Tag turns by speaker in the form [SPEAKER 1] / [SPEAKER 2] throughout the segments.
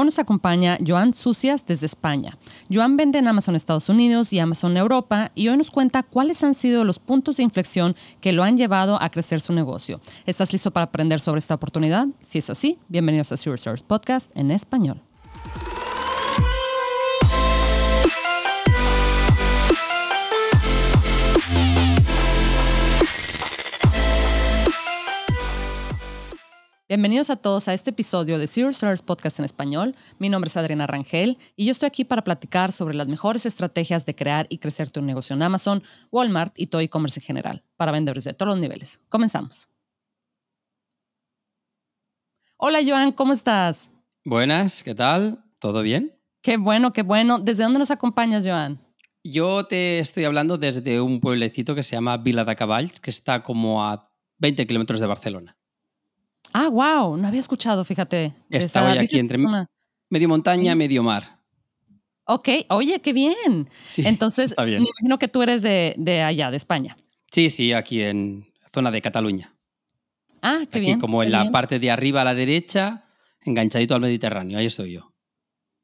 [SPEAKER 1] Hoy nos acompaña Joan Sucias desde España. Joan vende en Amazon Estados Unidos y Amazon Europa y hoy nos cuenta cuáles han sido los puntos de inflexión que lo han llevado a crecer su negocio. ¿Estás listo para aprender sobre esta oportunidad? Si es así, bienvenidos a Zero Podcast en español. Bienvenidos a todos a este episodio de Zero Stars Podcast en español. Mi nombre es Adriana Rangel y yo estoy aquí para platicar sobre las mejores estrategias de crear y crecer tu negocio en Amazon, Walmart y todo e-commerce en general para vendedores de todos los niveles. Comenzamos. Hola Joan, ¿cómo estás?
[SPEAKER 2] Buenas, ¿qué tal? ¿Todo bien?
[SPEAKER 1] Qué bueno, qué bueno. ¿Desde dónde nos acompañas, Joan?
[SPEAKER 2] Yo te estoy hablando desde un pueblecito que se llama Vila de Cavalls, que está como a 20 kilómetros de Barcelona.
[SPEAKER 1] Ah, wow, no había escuchado, fíjate.
[SPEAKER 2] Estaba aquí entre medio montaña, medio mar.
[SPEAKER 1] Ok, oye, qué bien. Entonces, me imagino que tú eres de, allá, de España.
[SPEAKER 2] Sí, sí, aquí en zona de Cataluña.
[SPEAKER 1] Ah, qué bien.
[SPEAKER 2] Como en la parte de arriba a la derecha, enganchadito al Mediterráneo, ahí estoy yo.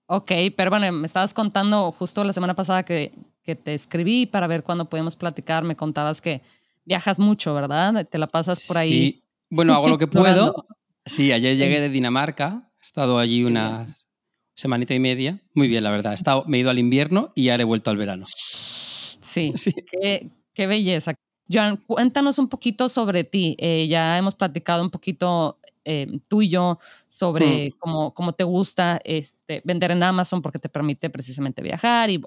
[SPEAKER 1] Ok, pero bueno, me estabas contando justo la semana pasada que, que te escribí para ver cuándo podemos platicar. Me contabas que viajas mucho, ¿verdad? Te la pasas por ahí.
[SPEAKER 2] Sí, bueno, hago lo que puedo. Sí, ayer llegué de Dinamarca, he estado allí una semanita y media. Muy bien, la verdad. He estado, me he ido al invierno y ahora he vuelto al verano.
[SPEAKER 1] Sí, Qué, belleza. Joan, cuéntanos un poquito sobre ti. Eh, ya hemos platicado un poquito eh, tú y yo sobre mm. cómo, cómo, te gusta este, vender en Amazon porque te permite precisamente viajar y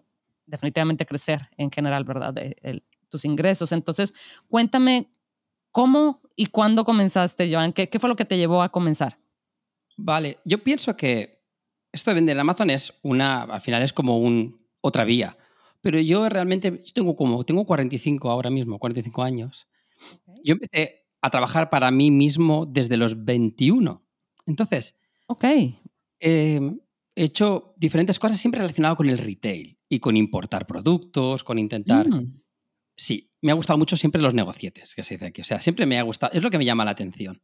[SPEAKER 1] definitivamente crecer en general, ¿verdad? tus ingresos. Entonces, cuéntame ¿Cómo y cuándo comenzaste, Joan? ¿Qué, fue lo que te llevó a comenzar?
[SPEAKER 2] Vale, yo pienso que esto de vender en Amazon es una, al final es como un, otra vía. Pero yo realmente, yo tengo como, tengo 45 ahora mismo, 45 años. Yo empecé a trabajar para mí mismo desde los 21. Entonces,
[SPEAKER 1] ok.
[SPEAKER 2] Em, he hecho diferentes cosas siempre relacionadas con el retail y con importar productos, con intentar... Mm. Sí, me ha gustado mucho siempre los negocietes, que se dice aquí. O sea, siempre me ha gustado, es lo que me llama la atención.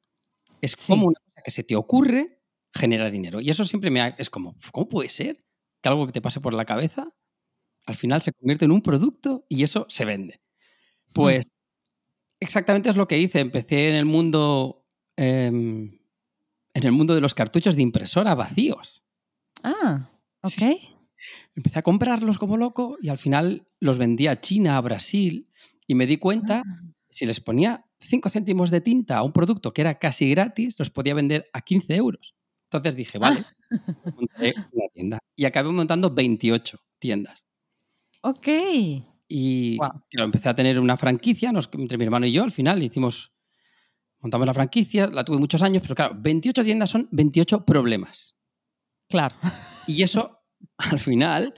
[SPEAKER 2] Es como una cosa que se te ocurre genera dinero. Y eso siempre me ha, es como, ¿cómo puede ser que algo que te pase por la cabeza al final se convierte en un producto y eso se vende? Pues exactamente es lo que hice. Empecé en el mundo, em, en el mundo de los cartuchos de impresora vacíos.
[SPEAKER 1] Ah, ok.
[SPEAKER 2] Empecé a comprarlos como loco y al final los vendía a China, a Brasil y me di cuenta, ah. si les ponía 5 céntimos de tinta a un producto que era casi gratis, los podía vender a 15 euros. Entonces dije, vale, monté una tienda. Y acabé montando 28 tiendas.
[SPEAKER 1] Ok.
[SPEAKER 2] Y empecé a tener una franquicia entre mi hermano y yo. Al final hicimos, montamos la franquicia, la tuve muchos años, pero claro, 28 tiendas son 28 problemas.
[SPEAKER 1] Claro.
[SPEAKER 2] Y eso, al final,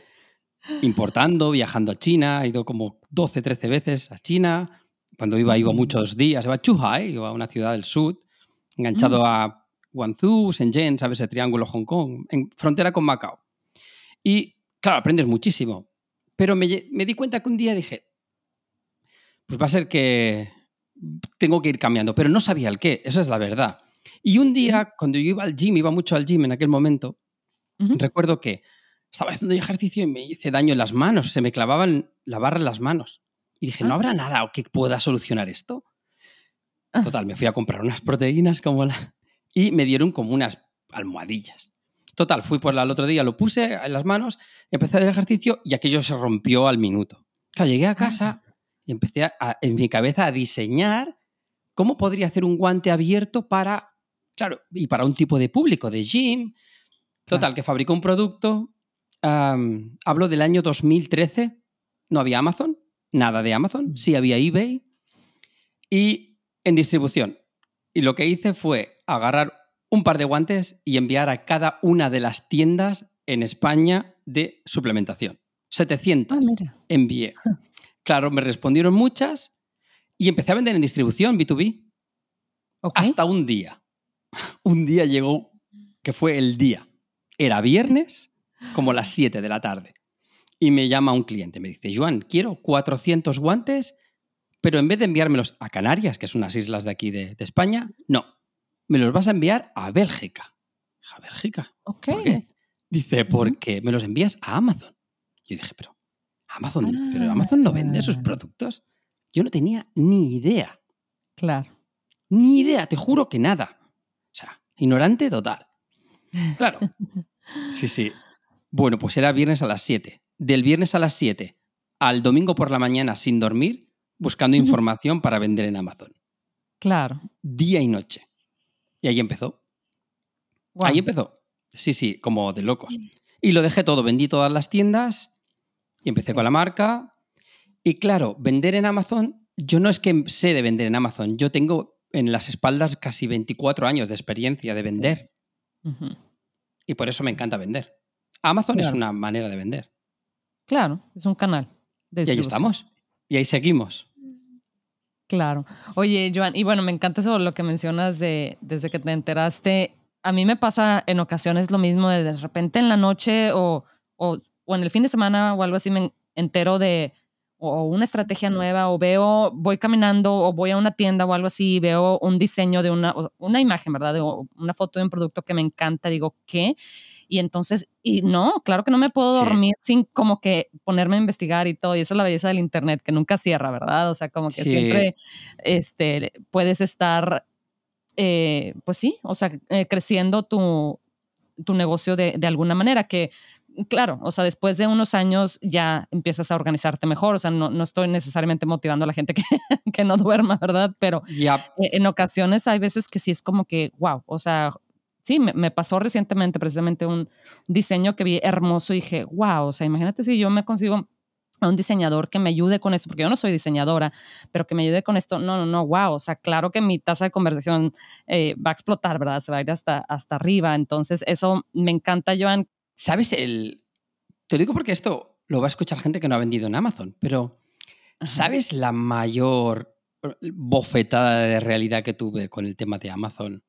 [SPEAKER 2] importando, viajando a China, he ido como 12, 13 veces a China. Cuando iba, iba muchos días, iba a Chuhai, iba a una ciudad del sur, enganchado mm. a Guangzhou, Shenzhen, ¿sabes? Ese triángulo Hong Kong, en frontera con Macao. Y claro, aprendes muchísimo. Pero me, me di cuenta que un día dije, pues va a ser que tengo que ir cambiando, pero no sabía el qué, esa es la verdad. Y un día, cuando yo iba al gym, iba mucho al gym en aquel momento, recuerdo que estaba haciendo ejercicio y me hice daño en las manos, se me clavaban la barra en las manos. Y dije, ¿no habrá ah. nada que pueda solucionar esto? Ah. Total, me fui a comprar unas proteínas como la... y me dieron como unas almohadillas. Total, fui por el otro día, lo puse en las manos, empecé el ejercicio y aquello se rompió al minuto. Claro, llegué a casa ah. y empecé en mi cabeza a diseñar cómo podría hacer un guante abierto para, claro, y para un tipo de público, de gym. Total, que fabricó un producto, hablo del año 2013, no había Amazon, nada de Amazon, sí había eBay y en distribución. Y lo que hice fue agarrar un par de guantes y enviar a cada una de las tiendas en España de suplementación. 700 ah, envié. Claro, me respondieron muchas y empecé a vender en distribución B2B. Hasta un día. Un día llegó, que fue el día. Era viernes como las 7 de la tarde. Y me llama un cliente, me dice, Joan, quiero 400 guantes, pero en vez de enviármelos a Canarias, que es unas islas de aquí de, España, no, me los vas a enviar a Bélgica. A Bélgica.
[SPEAKER 1] Ok.
[SPEAKER 2] Dice, porque me los envías a Amazon. Yo dije, pero Amazon, pero Amazon no vende sus ah. productos. Yo no tenía ni idea.
[SPEAKER 1] Claro.
[SPEAKER 2] Ni idea, te juro que nada. O sea, ignorante total. Claro. Sí, sí. Bueno, pues era viernes a las 7. Del viernes a las 7 al domingo por la mañana sin dormir, buscando información para vender en Amazon.
[SPEAKER 1] Claro.
[SPEAKER 2] Día y noche. Y ahí empezó. Ahí empezó. Sí, sí, como de locos. Y lo dejé todo, vendí todas las tiendas y empecé con la marca. Y claro, vender en Amazon, yo no es que sé de vender en Amazon, yo tengo en las espaldas casi 24 años de experiencia de vender. Y por eso me encanta vender. Amazon es una manera de vender.
[SPEAKER 1] Claro, es un canal.
[SPEAKER 2] De y ahí estamos. Y ahí seguimos.
[SPEAKER 1] Claro. Oye, Joan, y bueno, me encanta eso lo que mencionas de desde que te enteraste. A mí me pasa en ocasiones lo mismo de, de repente en la noche o, o, o, en el fin de semana o algo así me entero de o una estrategia nueva o veo, voy caminando o voy a una tienda o algo así y veo un diseño de una, una imagen, ¿verdad? De una foto de un producto que me encanta. Digo, ¿qué? Y entonces, y no, claro que no me puedo dormir sin como que ponerme a investigar y todo. Y esa es la belleza del Internet, que nunca cierra, ¿verdad? O sea, como que siempre este, puedes estar, eh, pues sí, o sea, eh, creciendo tu, tu negocio de, de alguna manera, que claro, o sea, después de unos años ya empiezas a organizarte mejor, o sea, no, no estoy necesariamente motivando a la gente que, que no duerma, ¿verdad? Pero e, en ocasiones hay veces que sí es como que, wow, o sea, sí, me, pasó recientemente precisamente un diseño que vi hermoso y dije, wow, o sea, imagínate si yo me consigo a un diseñador que me ayude con esto, porque yo no soy diseñadora, pero que me ayude con esto. No, no, no, wow. O sea, claro que mi tasa de conversación eh, va a explotar, ¿verdad? Se va a ir hasta, hasta arriba. Entonces, eso me encanta, Joan.
[SPEAKER 2] ¿Sabes el...? Te lo digo porque esto lo va a escuchar gente que no ha vendido en Amazon, pero ¿sabes la mayor bofetada de realidad que tuve con el tema de Amazon?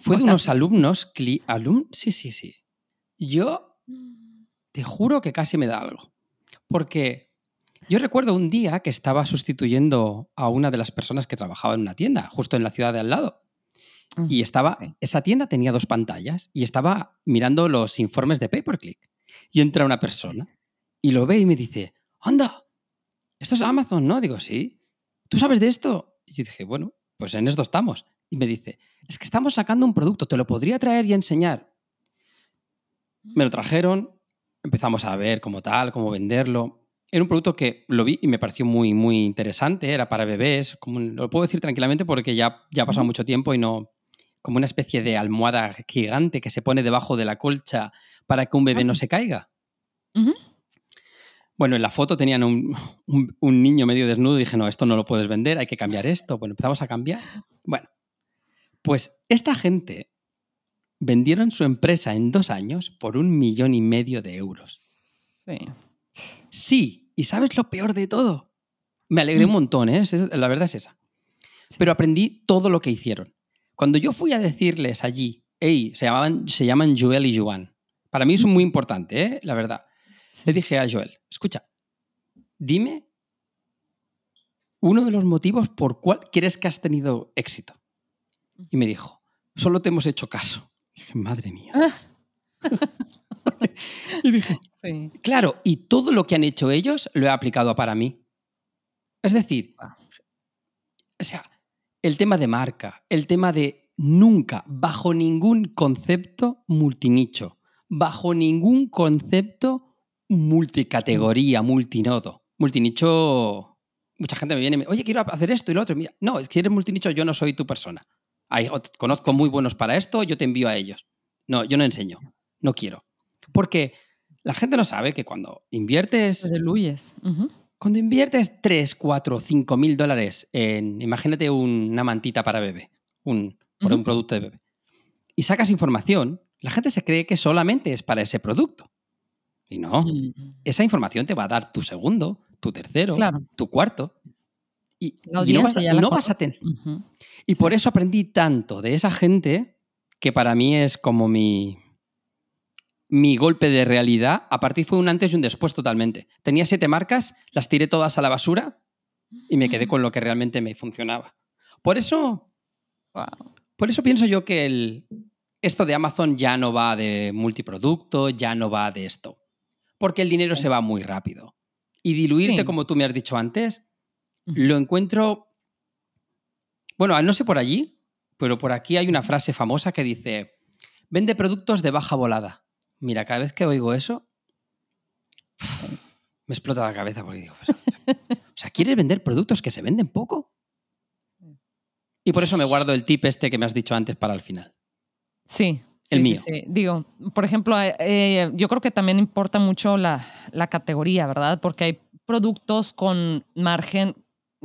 [SPEAKER 2] Fue de unos alumnos, alum, sí, sí, sí. Yo te juro que casi me da algo. Porque yo recuerdo un día que estaba sustituyendo a una de las personas que trabajaba en una tienda, justo en la ciudad de al lado. Y estaba, esa tienda tenía dos pantallas y estaba mirando los informes de pay per click. Y entra una persona y lo ve y me dice, anda, esto es Amazon, ¿no? Digo, sí. ¿Tú sabes de esto? Y yo dije, bueno, pues en esto estamos. Y me dice, es que estamos sacando un producto, te lo podría traer y enseñar. Me lo trajeron, empezamos a ver cómo tal, cómo venderlo. Era un producto que lo vi y me pareció muy, muy interesante, era para bebés, como, lo puedo decir tranquilamente porque ya, ya ha pasado mucho tiempo y no, como una especie de almohada gigante que se pone debajo de la colcha para que un bebé no se caiga. Bueno, en la foto tenían un, un, niño medio desnudo y dije, no, esto no lo puedes vender, hay que cambiar esto. Bueno, empezamos a cambiar. Bueno, pues esta gente vendieron su empresa en dos años por un millón y medio de euros.
[SPEAKER 1] Sí.
[SPEAKER 2] Sí, y ¿sabes lo peor de todo? Me alegré un mm. montón, ¿eh? la verdad es esa. Pero aprendí todo lo que hicieron. Cuando yo fui a decirles allí, hey, se, llamaban, se llaman Joel y Joan. Para mí eso es muy importante, ¿eh? la verdad. Le dije a Joel, escucha, dime uno de los motivos por cuál crees que has tenido éxito. Y me dijo, solo te hemos hecho caso. Y dije, madre mía. y dije, claro, y todo lo que han hecho ellos lo he aplicado para mí. Es decir, o sea, el tema de marca, el tema de nunca, bajo ningún concepto multinicho, bajo ningún concepto multicategoría, multinodo. Multinicho, mucha gente me viene y me oye, quiero hacer esto y lo otro. Mira, no, si eres multinicho, yo no soy tu persona. Conozco muy buenos para esto, yo te envío a ellos. No, yo no enseño, no quiero. Porque la gente no sabe que cuando inviertes... Cuando inviertes 3, 4, 5 mil dólares en, imagínate una mantita para bebé, un, por un producto de bebé, y sacas información, la gente se cree que solamente es para ese producto. Y no, mm. esa información te va a dar tu segundo, tu tercero, tu cuarto. Y, no vas, a tener. Y por eso aprendí tanto de esa gente que para mí es como mi, mi golpe de realidad, a partir fue un antes y un después totalmente. Tenía siete marcas, las tiré todas a la basura y me quedé con lo que realmente me funcionaba. Por eso, por eso pienso yo que el, esto de Amazon ya no va de multiproducto, ya no va de esto. Porque el dinero se va muy rápido. Y diluirte,
[SPEAKER 1] Sí.
[SPEAKER 2] como tú me has dicho antes. Lo encuentro. Bueno, no sé por allí, pero por aquí hay una frase famosa que dice: vende productos de baja volada. Mira, cada vez que oigo eso, me explota la cabeza porque digo: pues, o sea, ¿quieres vender productos que se venden poco? Y por eso me guardo el tip este que me has dicho antes para el final.
[SPEAKER 1] Sí.
[SPEAKER 2] El
[SPEAKER 1] sí, sí,
[SPEAKER 2] mío.
[SPEAKER 1] sí. Digo, por ejemplo, eh, eh, yo creo que también importa mucho la, la categoría, ¿verdad? Porque hay productos con margen,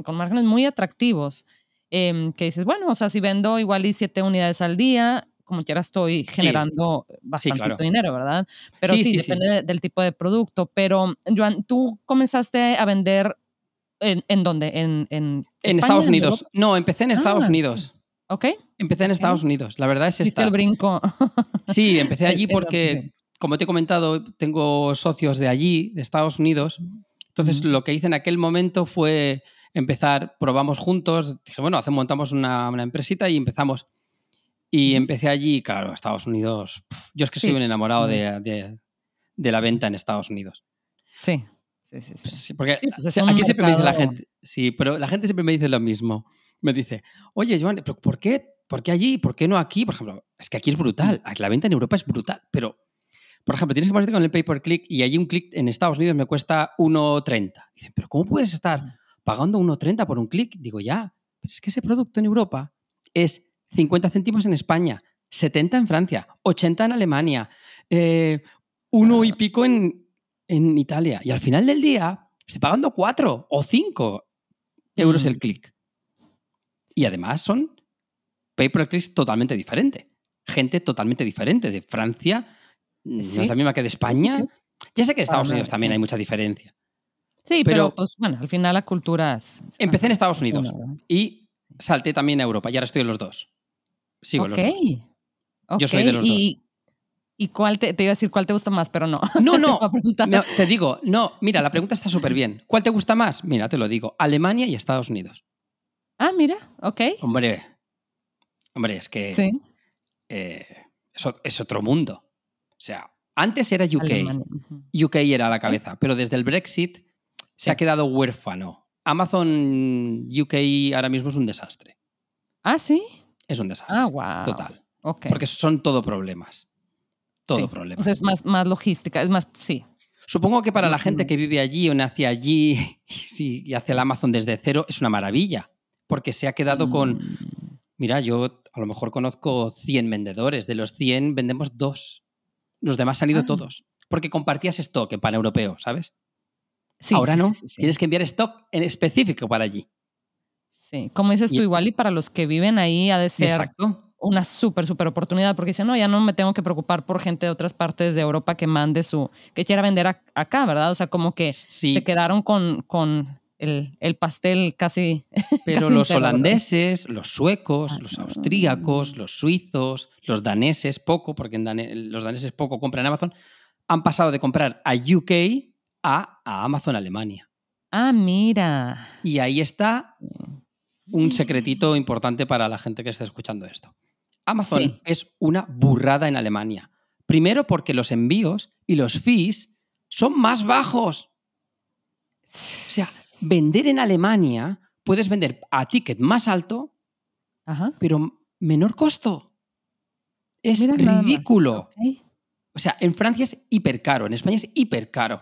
[SPEAKER 1] con márgenes muy atractivos. em, que dices, bueno, o sea, si vendo igual y siete unidades al día, como quiera estoy generando bastante
[SPEAKER 2] claro.
[SPEAKER 1] dinero, ¿verdad? Pero
[SPEAKER 2] Sí,
[SPEAKER 1] sí,
[SPEAKER 2] sí, sí.
[SPEAKER 1] depende del tipo de producto. Pero, Joan, tú comenzaste a vender en, ¿en dónde? ¿En, en,
[SPEAKER 2] En Estados Unidos.
[SPEAKER 1] Europa?
[SPEAKER 2] No, empecé en Estados
[SPEAKER 1] Ah,
[SPEAKER 2] Unidos.
[SPEAKER 1] ¿Ok?
[SPEAKER 2] Empecé en Estados Unidos. La verdad es esta.
[SPEAKER 1] el brinco.
[SPEAKER 2] Sí, empecé allí porque,
[SPEAKER 1] sí.
[SPEAKER 2] como te he comentado, tengo socios de allí, de Estados Unidos. Entonces,
[SPEAKER 1] Ujú.
[SPEAKER 2] lo que hice en aquel momento fue empezar, probamos juntos. Dije, bueno, hacemos, montamos una, una empresita y empezamos. Y empecé allí, claro, Estados Unidos. yo es que soy
[SPEAKER 1] Sí,
[SPEAKER 2] un enamorado
[SPEAKER 1] sí.
[SPEAKER 2] de, de- de la venta en Estados Unidos.
[SPEAKER 1] Sí, sí, sí. sí.
[SPEAKER 2] Porque
[SPEAKER 1] pues
[SPEAKER 2] aquí siempre me dice la gente, sí, pero la gente siempre me dice lo mismo. Me dice, oye, Joan, ¿pero ¿por qué, ¿por qué allí? ¿Por qué no aquí? Por ejemplo, es que aquí es brutal. Aquí La venta en Europa es brutal, pero, por ejemplo, tienes que ponerte con el pay per click y allí un clic en Estados Unidos me cuesta 1,30. Dicen, ¿pero cómo puedes estar pagando 1,30 por un clic? Digo, ya, pero es que ese producto en Europa es 50 céntimos en España, 70 en Francia, 80 en Alemania, eh, uno y pico en, en Italia. Y al final del día estoy pagando 4 o 5 euros
[SPEAKER 1] Mm.
[SPEAKER 2] el clic. Y además son pay per click totalmente diferente. Gente totalmente diferente. De Francia no es la misma que de España.
[SPEAKER 1] sí.
[SPEAKER 2] Ya sé que en Estados Unidos también hay mucha diferencia.
[SPEAKER 1] Sí, pero,
[SPEAKER 2] Pero-
[SPEAKER 1] pues bueno, al final la cultura es. es-
[SPEAKER 2] Empecé en Estados
[SPEAKER 1] es
[SPEAKER 2] Unidos y salté también a Europa. Y ahora estoy en los dos. Sigo en
[SPEAKER 1] ok.
[SPEAKER 2] los dos. Yo soy de los
[SPEAKER 1] y, ¿Y cuál te, te iba a decir cuál te gusta más, pero no.
[SPEAKER 2] No,
[SPEAKER 1] Te
[SPEAKER 2] no. te digo, no, mira, la pregunta está súper bien. ¿Cuál te gusta más? Mira, te lo digo. Alemania y Estados Unidos.
[SPEAKER 1] Ah, mira, ok.
[SPEAKER 2] Hombre, hombre, es que
[SPEAKER 1] Sí.
[SPEAKER 2] eh, es, otro mundo. O sea, antes era UK.
[SPEAKER 1] Alemania.
[SPEAKER 2] UK era la cabeza, pero desde el Brexit se
[SPEAKER 1] Sí.
[SPEAKER 2] ha quedado huérfano. Amazon UK ahora mismo es un desastre.
[SPEAKER 1] Ah, sí.
[SPEAKER 2] Es un desastre.
[SPEAKER 1] Ah, wow.
[SPEAKER 2] Total. Porque son todo problemas. Todo
[SPEAKER 1] Sí. sea, es más, más logística, es más, sí.
[SPEAKER 2] Supongo que para la gente que vive allí o nace allí y, hace el Amazon desde cero es una maravilla. Porque se ha quedado con.
[SPEAKER 1] Mm,
[SPEAKER 2] Mira, yo a lo mejor conozco 100 vendedores. De los 100 vendemos dos. Los demás han ido
[SPEAKER 1] Ah.
[SPEAKER 2] todos. Porque compartías stock en paneuropeo, ¿sabes?
[SPEAKER 1] Sí,
[SPEAKER 2] Ahora
[SPEAKER 1] sí,
[SPEAKER 2] no.
[SPEAKER 1] sí.
[SPEAKER 2] Tienes que enviar stock en específico para allí.
[SPEAKER 1] Sí, como dices
[SPEAKER 2] Y-
[SPEAKER 1] tú, igual y para los que viven ahí ha de ser
[SPEAKER 2] Exacto.
[SPEAKER 1] una súper, súper oportunidad, porque dicen, no, ya no me tengo que preocupar por gente de otras partes de Europa que mande su, que quiera vender ac- acá, ¿verdad? O sea, como que se quedaron con, con el, el pastel casi.
[SPEAKER 2] pero
[SPEAKER 1] casi
[SPEAKER 2] los holandeses, los suecos, los
[SPEAKER 1] Ah.
[SPEAKER 2] austríacos, los suizos, los daneses, poco, porque en dane- los daneses poco compran en Amazon, han pasado de comprar a UK a, a Amazon Alemania.
[SPEAKER 1] Ah, mira.
[SPEAKER 2] Y ahí está un secretito importante para la gente que está escuchando esto. Amazon
[SPEAKER 1] Sí.
[SPEAKER 2] es una burrada en Alemania. Primero porque los envíos y los fees son más bajos. O sea, vender en Alemania puedes vender a ticket más alto,
[SPEAKER 1] Ajá.
[SPEAKER 2] pero menor costo. Es
[SPEAKER 1] Mira
[SPEAKER 2] ridículo. O sea, en Francia es hiper caro, en España es hiper caro.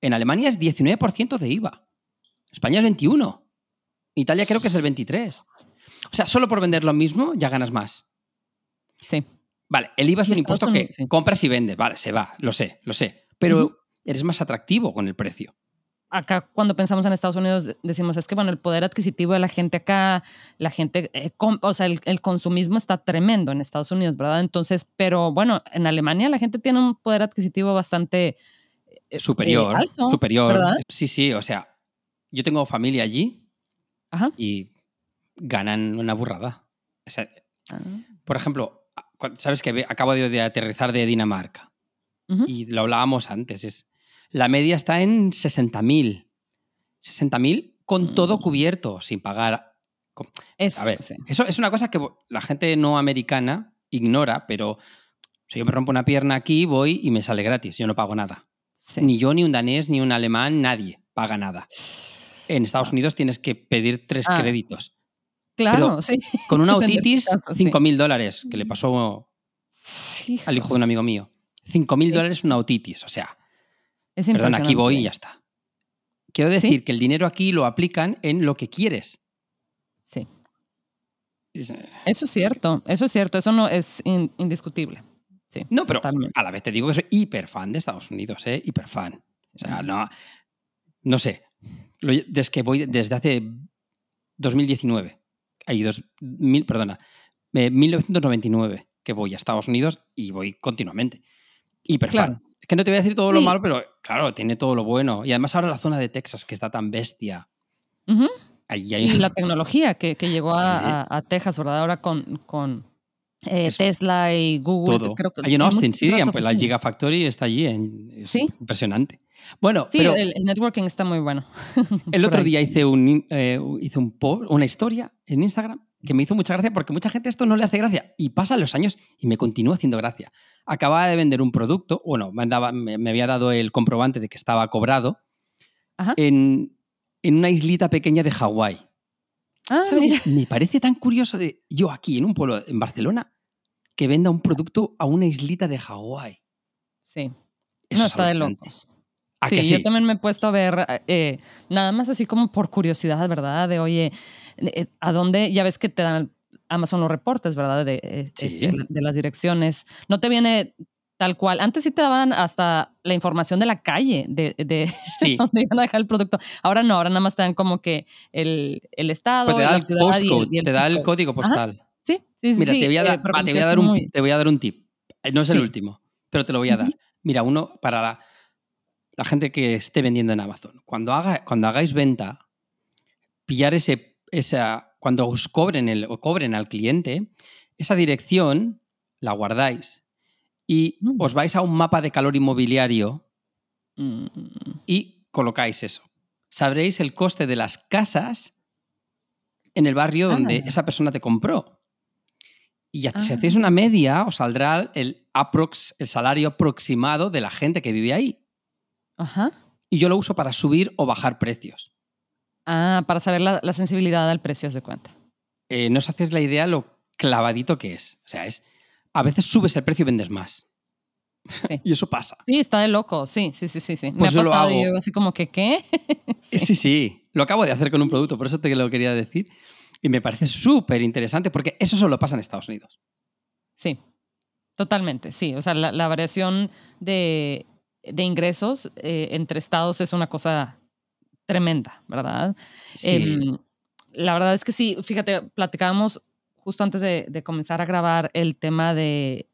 [SPEAKER 2] En Alemania es 19% de IVA. España es 21. Italia creo que es el 23. O sea, solo por vender lo mismo ya ganas más.
[SPEAKER 1] Sí.
[SPEAKER 2] Vale, el IVA es un impuesto que
[SPEAKER 1] sí.
[SPEAKER 2] compras y vendes. Vale, se va, lo sé, lo sé. Pero eres más atractivo con el precio.
[SPEAKER 1] acá cuando pensamos en Estados Unidos decimos es que bueno el poder adquisitivo de la gente acá la gente eh, o sea el, el consumismo está tremendo en Estados Unidos verdad entonces pero bueno en Alemania la gente tiene un poder adquisitivo bastante eh, eh,
[SPEAKER 2] Superior,
[SPEAKER 1] alto,
[SPEAKER 2] superior.
[SPEAKER 1] verdad
[SPEAKER 2] Sí, sí, o sea, yo tengo familia allí
[SPEAKER 1] Ajá.
[SPEAKER 2] y ganan una burrada. O sea,
[SPEAKER 1] Ah,
[SPEAKER 2] por ejemplo, sabes que acabo de, aterrizar de Dinamarca y lo hablábamos antes. Es, la media está en 60.000. 60.000 con todo
[SPEAKER 1] Mm.
[SPEAKER 2] cubierto, sin pagar.
[SPEAKER 1] es,
[SPEAKER 2] A ver,
[SPEAKER 1] sí.
[SPEAKER 2] eso es una cosa que la gente no americana ignora, pero si yo me rompo una pierna aquí, voy y me sale gratis, yo no pago nada. Ni yo, ni un danés, ni un alemán, nadie paga nada. En Estados Unidos tienes que pedir tres
[SPEAKER 1] Ah.
[SPEAKER 2] créditos.
[SPEAKER 1] Claro, sí.
[SPEAKER 2] Con una
[SPEAKER 1] este
[SPEAKER 2] otitis,
[SPEAKER 1] caso, sí.
[SPEAKER 2] 5.000 dólares, que le pasó al hijo de un amigo mío. 5.000
[SPEAKER 1] Sí.
[SPEAKER 2] dólares una otitis. O sea,
[SPEAKER 1] Es
[SPEAKER 2] perdón, aquí voy y
[SPEAKER 1] impresionante.
[SPEAKER 2] ya está. Quiero
[SPEAKER 1] ¿Sí?
[SPEAKER 2] decir que el dinero aquí lo aplican en lo que quieres.
[SPEAKER 1] Sí.
[SPEAKER 2] Es, eh,
[SPEAKER 1] Eso es cierto, eso es cierto, eso no es in- indiscutible. Sí,
[SPEAKER 2] No, pero
[SPEAKER 1] totalmente.
[SPEAKER 2] a la vez te digo que soy hiper fan de Estados Unidos, ¿eh? Hiper fan. O sea, no, no sé. Desde que voy desde hace 2019. Hay dos, mil, perdona, eh, 1999 que voy a Estados Unidos y voy continuamente. Hiper fan.
[SPEAKER 1] Claro.
[SPEAKER 2] Es que no te voy a decir todo lo
[SPEAKER 1] Sí.
[SPEAKER 2] malo, pero claro, tiene todo lo bueno. Y además ahora la zona de Texas, que está tan bestia. Hay
[SPEAKER 1] Y la tecnología que, que llegó a,
[SPEAKER 2] Sí.
[SPEAKER 1] a- a Texas, ¿verdad? Ahora con, con eh,
[SPEAKER 2] Es
[SPEAKER 1] Tesla y Google.
[SPEAKER 2] todo.
[SPEAKER 1] creo que
[SPEAKER 2] Ahí en
[SPEAKER 1] hay
[SPEAKER 2] Austin, sí, la. Gigafactory está allí. en- es
[SPEAKER 1] Sí.
[SPEAKER 2] Impresionante. Bueno,
[SPEAKER 1] Sí,
[SPEAKER 2] pero
[SPEAKER 1] el, el networking está muy bueno.
[SPEAKER 2] El otro día hice un, eh, hice un post, una historia en Instagram que me hizo mucha gracia porque mucha gente esto no le hace gracia y pasan los años y me continúa haciendo gracia. Acababa de vender un producto, bueno, me, andaba- me- me había dado el comprobante de que estaba cobrado
[SPEAKER 1] Ajá.
[SPEAKER 2] en, en una islita pequeña de Hawái.
[SPEAKER 1] Ah.
[SPEAKER 2] Me parece tan curioso de yo aquí en un pueblo en Barcelona que venda un producto a una islita de Hawái.
[SPEAKER 1] Sí.
[SPEAKER 2] Eso
[SPEAKER 1] no,
[SPEAKER 2] es
[SPEAKER 1] está de locos.
[SPEAKER 2] ¿A
[SPEAKER 1] Sí, yo también me he puesto a ver, eh, nada más así como por curiosidad, ¿verdad? De, oye, eh, ¿a dónde? Ya ves que te dan Amazon los reportes, ¿verdad? De, eh,
[SPEAKER 2] Sí.
[SPEAKER 1] este, de las direcciones. No te viene tal cual. Antes sí te daban hasta la información de la calle, de, de
[SPEAKER 2] Sí.
[SPEAKER 1] dónde iban a dejar el producto. Ahora no, ahora nada más te dan como que el, el estado,
[SPEAKER 2] Pues te da
[SPEAKER 1] la
[SPEAKER 2] el
[SPEAKER 1] y y
[SPEAKER 2] te da el código postal.
[SPEAKER 1] Sí, sí, sí.
[SPEAKER 2] Mira,
[SPEAKER 1] sí,
[SPEAKER 2] te voy a
[SPEAKER 1] eh,
[SPEAKER 2] dar,
[SPEAKER 1] pero
[SPEAKER 2] va,
[SPEAKER 1] como
[SPEAKER 2] te
[SPEAKER 1] que
[SPEAKER 2] voy a
[SPEAKER 1] es
[SPEAKER 2] dar un,
[SPEAKER 1] muy-
[SPEAKER 2] te voy a dar un tip. Eh, No es el
[SPEAKER 1] Sí.
[SPEAKER 2] último, pero te lo voy a dar. Mira, uno para la, la gente que esté vendiendo en Amazon. Cuando, haga, cuando hagáis venta, pillar ese, esa, cuando os cobren, el, o cobren al cliente, esa dirección la guardáis y
[SPEAKER 1] Mm.
[SPEAKER 2] os vais a un mapa de calor inmobiliario
[SPEAKER 1] Mm,
[SPEAKER 2] y colocáis eso. Sabréis el coste de las casas en el barrio donde
[SPEAKER 1] Ah.
[SPEAKER 2] esa persona te compró. Y ya- si
[SPEAKER 1] Ah.
[SPEAKER 2] hacéis una media, os saldrá el, aprox, el salario aproximado de la gente que vive ahí.
[SPEAKER 1] Ajá.
[SPEAKER 2] Y yo lo uso para subir o bajar precios.
[SPEAKER 1] Ah, para saber la, la sensibilidad al precio, de cuenta.
[SPEAKER 2] Eh, no os hacéis la idea lo clavadito que es. O sea, es. A veces subes el precio y vendes más.
[SPEAKER 1] Sí.
[SPEAKER 2] y eso pasa.
[SPEAKER 1] Sí, está de loco. Sí, sí, sí, sí. sí. Me
[SPEAKER 2] Pues
[SPEAKER 1] ha
[SPEAKER 2] yo lo
[SPEAKER 1] pasado y yo así como que, ¿qué? Sí.
[SPEAKER 2] Sí, sí. Lo acabo de hacer con un producto, por eso te lo quería decir. Y me parece súper interesante porque eso solo pasa en Estados Unidos.
[SPEAKER 1] Sí, totalmente, sí. O sea, la, la variación de, de ingresos eh, entre estados es una cosa tremenda, ¿verdad?
[SPEAKER 2] Sí.
[SPEAKER 1] Em, la verdad es que sí, fíjate, platicábamos justo antes de, de comenzar a grabar el tema de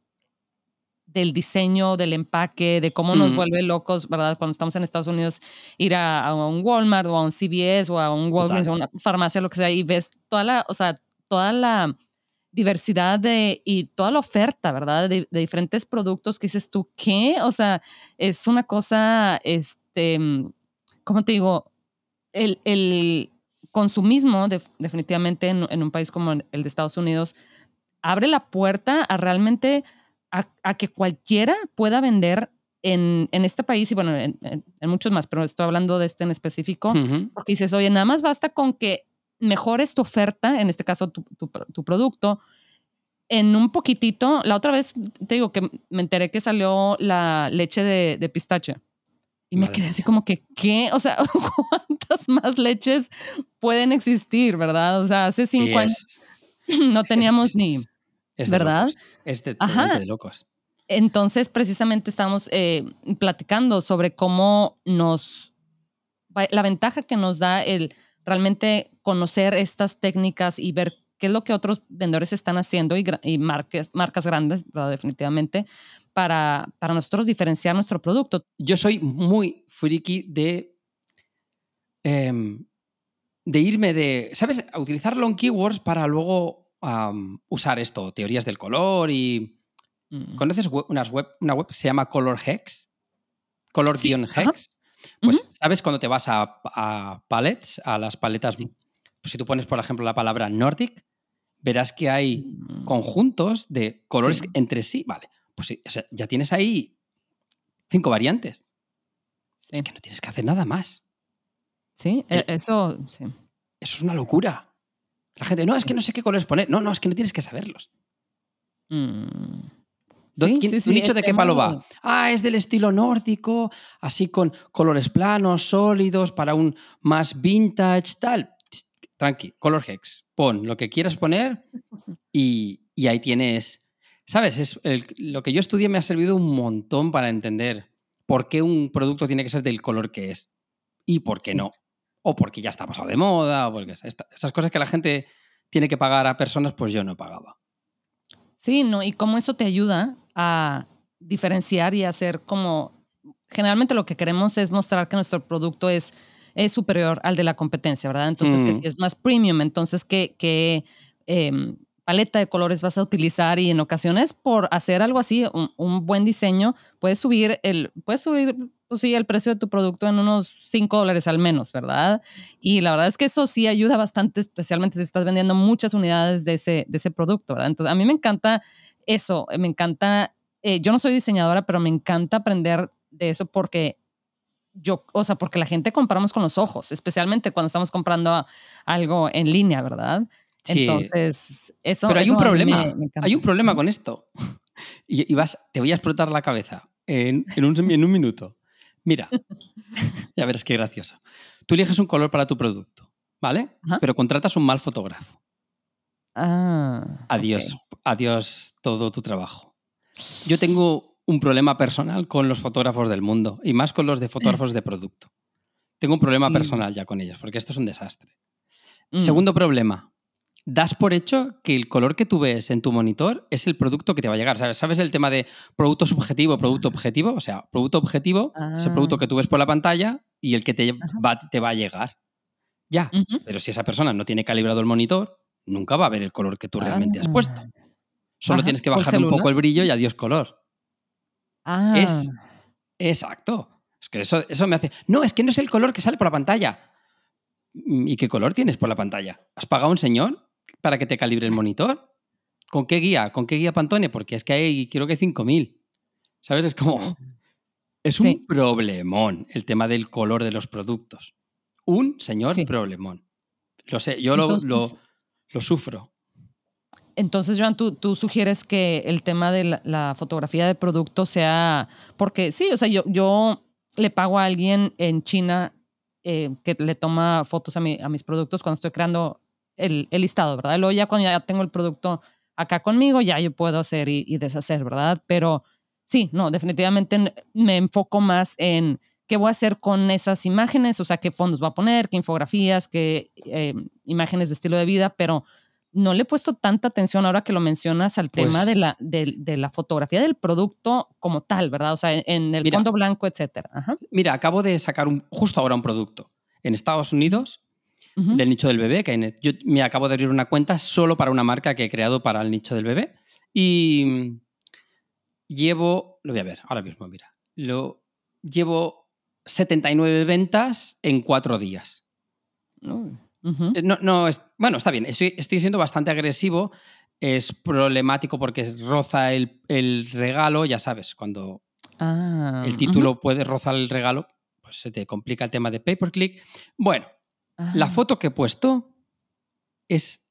[SPEAKER 1] del diseño, del empaque, de cómo nos
[SPEAKER 2] Mm.
[SPEAKER 1] vuelve locos, ¿verdad? Cuando estamos en Estados Unidos, ir a, a un Walmart o a un CVS o a un Walgreens
[SPEAKER 2] Total.
[SPEAKER 1] o una farmacia, lo que sea, y ves toda la, o sea, toda la diversidad de, y toda la oferta, ¿verdad? De, de diferentes productos que dices tú, ¿qué? O sea, es una cosa, este, ¿cómo te digo? El, el consumismo, def- definitivamente en, en un país como el de Estados Unidos, abre la puerta a realmente a, a que cualquiera pueda vender en, en este país y bueno, en, muchos más, pero estoy hablando de este en específico,
[SPEAKER 2] Ujú.
[SPEAKER 1] porque dices, oye, nada más basta con que mejores tu oferta, en este caso tu, tu producto, en un poquitito. La otra vez te digo que me enteré que salió la leche de, de pistache. Y me quedé así como que, ¿qué? O sea, ¿cuántas más leches pueden existir, verdad? O sea, hace cinco años no teníamos
[SPEAKER 2] es-
[SPEAKER 1] ni...
[SPEAKER 2] es
[SPEAKER 1] ¿verdad?
[SPEAKER 2] locos. Es de,
[SPEAKER 1] Ajá.
[SPEAKER 2] de locos.
[SPEAKER 1] Entonces, precisamente estamos eh, platicando sobre cómo nos, la ventaja que nos da el realmente conocer estas técnicas y ver qué es lo que otros vendedores están haciendo y, y marcas, marcas grandes, ¿verdad? definitivamente, para, para nosotros diferenciar nuestro producto.
[SPEAKER 2] Yo soy muy friki de. em, de irme de. ¿Sabes? A utilizar long keywords para luego usar esto, teorías del color y.
[SPEAKER 1] Mm.
[SPEAKER 2] ¿Conoces unas web, una web que se llama Color Hex? Color
[SPEAKER 1] Sí, ajá.
[SPEAKER 2] Hex. Pues, ¿sabes cuando te vas a, a palettes, a las paletas?
[SPEAKER 1] Sí.
[SPEAKER 2] Pues si tú pones, por ejemplo, la palabra Nordic, verás que hay
[SPEAKER 1] Mm.
[SPEAKER 2] conjuntos de colores
[SPEAKER 1] Sí.
[SPEAKER 2] entre sí. Vale, pues o sea, ya tienes ahí cinco variantes. Es que no tienes que hacer nada más.
[SPEAKER 1] Sí, e- eso, sí.
[SPEAKER 2] Eso es una locura. La gente, no, es que no sé qué colores poner. No, no, es que no tienes que saberlos.
[SPEAKER 1] Mm.
[SPEAKER 2] Do-
[SPEAKER 1] Sí,
[SPEAKER 2] quién-
[SPEAKER 1] sí,
[SPEAKER 2] ¿Tu
[SPEAKER 1] sí,
[SPEAKER 2] nicho
[SPEAKER 1] el
[SPEAKER 2] de qué palo va? Ah, es del estilo nórdico, así con colores planos, sólidos, para un más vintage, tal. Tranqui, color hex. Pon lo que quieras poner y, y ahí tienes. ¿Sabes? Es el- lo que yo estudié me ha servido un montón para entender por qué un producto tiene que ser del color que es y por qué
[SPEAKER 1] Sí.
[SPEAKER 2] no. O porque ya está pasado de moda, o porque esta- esas cosas que la gente tiene que pagar a personas, pues yo no pagaba.
[SPEAKER 1] Sí, no, y cómo eso te ayuda a diferenciar y hacer como generalmente lo que queremos es mostrar que nuestro producto es, es superior al de la competencia, ¿verdad? Entonces, que
[SPEAKER 2] Mm.
[SPEAKER 1] si es más premium, entonces qué, qué em, paleta de colores vas a utilizar y en ocasiones por hacer algo así, un, buen diseño, puedes subir el, puedes subir, pues sí, el precio de tu producto en unos 5 dólares al menos, ¿verdad? Y la verdad es que eso sí ayuda bastante, especialmente si estás vendiendo muchas unidades de ese, de ese producto, ¿verdad? Entonces, a mí me encanta eso, eh, me encanta, eh, yo no soy diseñadora, pero me encanta aprender de eso porque yo, o sea, porque la gente compramos con los ojos, especialmente cuando estamos comprando algo en línea, ¿verdad?
[SPEAKER 2] Sí.
[SPEAKER 1] Entonces, eso
[SPEAKER 2] Pero hay
[SPEAKER 1] eso
[SPEAKER 2] un problema.
[SPEAKER 1] me- me encanta.
[SPEAKER 2] hay un problema con esto. Y, y vas, te voy a explotar la cabeza en, en un, en un minuto. Mira, ya verás qué gracioso. Tú eliges un color para tu producto, ¿vale?
[SPEAKER 1] Ajá.
[SPEAKER 2] Pero contratas un mal fotógrafo.
[SPEAKER 1] Ah,
[SPEAKER 2] Adiós, adiós todo tu trabajo. Yo tengo un problema personal con los fotógrafos del mundo y más con los de fotógrafos de producto. Tengo un problema
[SPEAKER 1] Mm.
[SPEAKER 2] personal ya con ellos porque esto es un desastre.
[SPEAKER 1] Mm,
[SPEAKER 2] Segundo problema. Das por hecho que el color que tú ves en tu monitor es el producto que te va a llegar. ¿Sabes, ¿Sabes el tema de producto subjetivo, producto objetivo? O sea, producto objetivo es el producto
[SPEAKER 1] Ah.
[SPEAKER 2] que tú ves por la pantalla y el que te va, te va a llegar. Ya. Pero si esa persona no tiene calibrado el monitor, nunca va a ver el color que tú realmente has puesto.
[SPEAKER 1] Ah.
[SPEAKER 2] Solo
[SPEAKER 1] Ajá,
[SPEAKER 2] tienes que
[SPEAKER 1] ¿por
[SPEAKER 2] bajar un poco el brillo y adiós color.
[SPEAKER 1] Ah,
[SPEAKER 2] Es exacto. Es que eso, eso me hace. No, es que no es el color que sale por la pantalla. Mm, ¿Y qué color tienes por la pantalla? ¿Has pagado a un señor para que te calibre el monitor? ¿Con qué guía? ¿Con qué guía Pantone? Porque es que hay, creo que hay 5.000. ¿Sabes? Es como. Es un
[SPEAKER 1] Sí.
[SPEAKER 2] problemón el tema del color de los productos. Un señor
[SPEAKER 1] Sí.
[SPEAKER 2] problemón. Lo sé, yo lo, lo, sufro.
[SPEAKER 1] Entonces, Joan, tú, tú sugieres que el tema de la, la fotografía de producto sea, porque sí, o sea, yo, yo le pago a alguien en China eh, que le toma fotos a, mi- a mis productos cuando estoy creando el, el listado, ¿verdad? Luego ya cuando ya tengo el producto acá conmigo, ya yo puedo hacer y, y deshacer, ¿verdad? Pero sí, no, definitivamente me enfoco más en qué voy a hacer con esas imágenes, o sea, qué fondos voy a poner, qué infografías, qué eh, imágenes de estilo de vida, pero no le he puesto tanta atención ahora que lo mencionas al tema
[SPEAKER 2] Pues-
[SPEAKER 1] de la, de, de la fotografía del producto como tal, ¿verdad? O sea, en, en el
[SPEAKER 2] Mira.
[SPEAKER 1] fondo blanco, etcétera. Ajá.
[SPEAKER 2] Mira, acabo de sacar un, justo ahora un producto en Estados Unidos Del nicho del bebé. Que hay yo me acabo de abrir una cuenta solo para una marca que he creado para el nicho del bebé. Y mm, llevo, lo voy a ver ahora mismo, mira. Lo, llevo 79 ventas en cuatro días. Eh, No, no, es, bueno, está bien. Estoy, estoy siendo bastante agresivo. Es problemático porque roza el, el regalo, ya sabes, cuando
[SPEAKER 1] Ah,
[SPEAKER 2] el título puede rozar el regalo, pues se te complica el tema de pay per la foto que he puesto es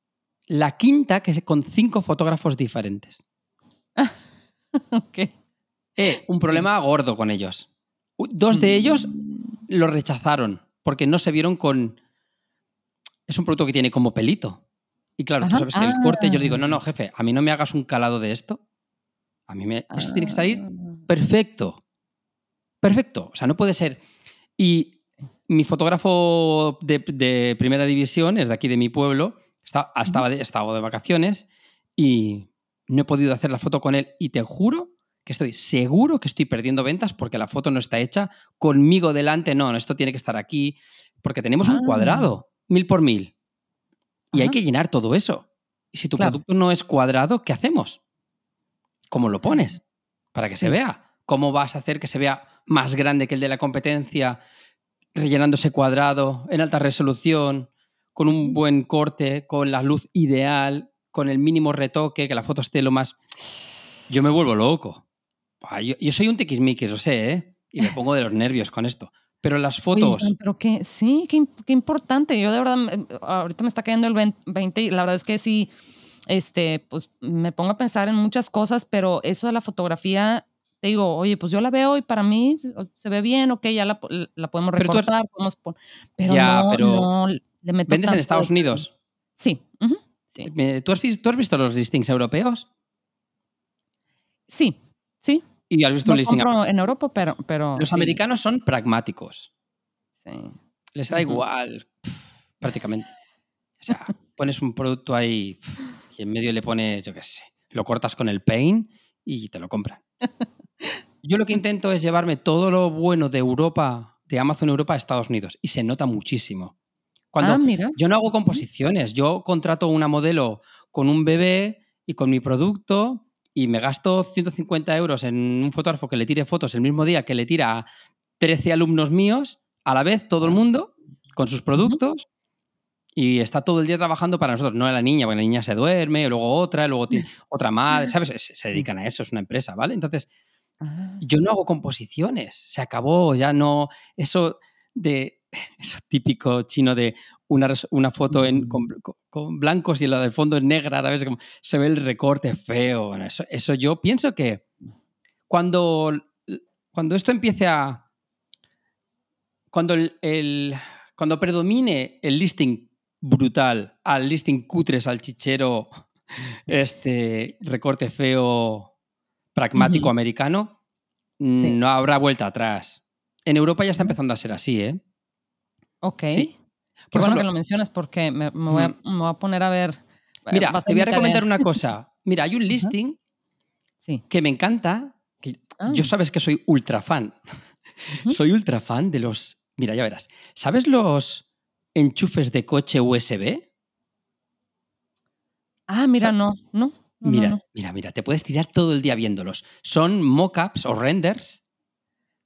[SPEAKER 2] la quinta que es con cinco fotógrafos diferentes.
[SPEAKER 1] ok.
[SPEAKER 2] Eh, un problema gordo con ellos. Dos de ellos
[SPEAKER 1] Mm,
[SPEAKER 2] lo rechazaron porque no se vieron con... Es un producto que tiene como pelito. Y claro, tú sabes que el corte, yo le digo, no, no, jefe, a mí no me hagas un calado de esto. A mí me... Esto tiene que salir
[SPEAKER 1] ah,
[SPEAKER 2] perfecto. Perfecto. O sea, no puede ser. Y mi fotógrafo de, de primera división es de aquí de mi pueblo. Está, estaba, de, estaba de vacaciones y no he podido hacer la foto con él. Y te juro que estoy seguro que estoy perdiendo ventas porque la foto no está hecha conmigo delante. No, esto tiene que estar aquí porque tenemos un
[SPEAKER 1] Ah.
[SPEAKER 2] cuadrado, mil por mil. Y hay que llenar todo eso. Y si tu
[SPEAKER 1] Claro.
[SPEAKER 2] producto no es cuadrado, ¿qué hacemos? ¿Cómo lo pones? Para que se vea. ¿Cómo vas a hacer que se vea más grande que el de la competencia, rellenando ese cuadrado en alta resolución, con un buen corte, con la luz ideal, con el mínimo retoque, que la foto esté lo más... Yo me vuelvo loco. Yo, yo soy un tiquismiquis, lo sé, ¿eh? Y me pongo de los nervios con esto. Pero las fotos...
[SPEAKER 1] Oye, pero que sí, qué, qué, importante. Yo de verdad, ahorita me está cayendo el 20 y la verdad es que sí, este, pues me pongo a pensar en muchas cosas, pero eso de la fotografía, te digo, oye, pues yo la veo y para mí se ve bien, ok, ya la, la podemos recortar, pero, podemos pero
[SPEAKER 2] ya,
[SPEAKER 1] no,
[SPEAKER 2] pero
[SPEAKER 1] no le meto
[SPEAKER 2] ¿Vendes en Estados
[SPEAKER 1] de-
[SPEAKER 2] Unidos?
[SPEAKER 1] Sí,
[SPEAKER 2] ¿Tú has, tú has visto los listings europeos?
[SPEAKER 1] sí, sí.
[SPEAKER 2] Y has visto
[SPEAKER 1] No
[SPEAKER 2] un listing...
[SPEAKER 1] en Europa, pero, pero
[SPEAKER 2] Los
[SPEAKER 1] sí,
[SPEAKER 2] americanos son pragmáticos.
[SPEAKER 1] sí.
[SPEAKER 2] Les da igual, prácticamente. O sea, pones un producto ahí y en medio le pones, yo qué sé, lo cortas con el paint y te lo compran. Yo lo que intento es llevarme todo lo bueno de Europa, de Amazon Europa a Estados Unidos y se nota muchísimo. Cuando
[SPEAKER 1] ah, mira.
[SPEAKER 2] yo no hago composiciones, yo contrato una modelo con un bebé y con mi producto y me gasto 150 euros en un fotógrafo que le tire fotos el mismo día que le tira a 13 alumnos míos, a la vez todo el mundo, con sus productos, y está todo el día trabajando para nosotros, no la niña, porque la niña se duerme, luego otra, luego tiene otra madre, ¿sabes? Se, se dedican a eso, es una empresa, ¿vale? Entonces,
[SPEAKER 1] Ah,
[SPEAKER 2] yo no hago composiciones, se acabó, ya no, eso de, eso típico chino de una, una foto en, con, con- blancos y la del fondo es negra, ¿sabes? Como se ve el recorte feo, bueno, eso, eso yo pienso que cuando, cuando esto empiece a, cuando el, el- cuando predomine el listing brutal al listing cutre, salchichero, este recorte feo pragmático americano,
[SPEAKER 1] Sí.
[SPEAKER 2] no habrá vuelta atrás. En Europa ya está empezando a ser así, ¿eh?
[SPEAKER 1] ok.
[SPEAKER 2] Sí.
[SPEAKER 1] Qué bueno
[SPEAKER 2] ejemplo-
[SPEAKER 1] que lo mencionas porque me, me voy, a, me voy a poner a ver. eh,
[SPEAKER 2] Mira, te voy a recomendar una cosa. Mira, hay un listing
[SPEAKER 1] Sí.
[SPEAKER 2] que me encanta. que
[SPEAKER 1] Ah.
[SPEAKER 2] Yo sabes que soy ultra fan. Soy ultra fan de los. Mira, ya verás. ¿Sabes los enchufes de coche USB?
[SPEAKER 1] Ah, mira, no, no. No,
[SPEAKER 2] Mira,
[SPEAKER 1] no.
[SPEAKER 2] mira, mira, te puedes tirar todo el día viéndolos. Son mockups o renders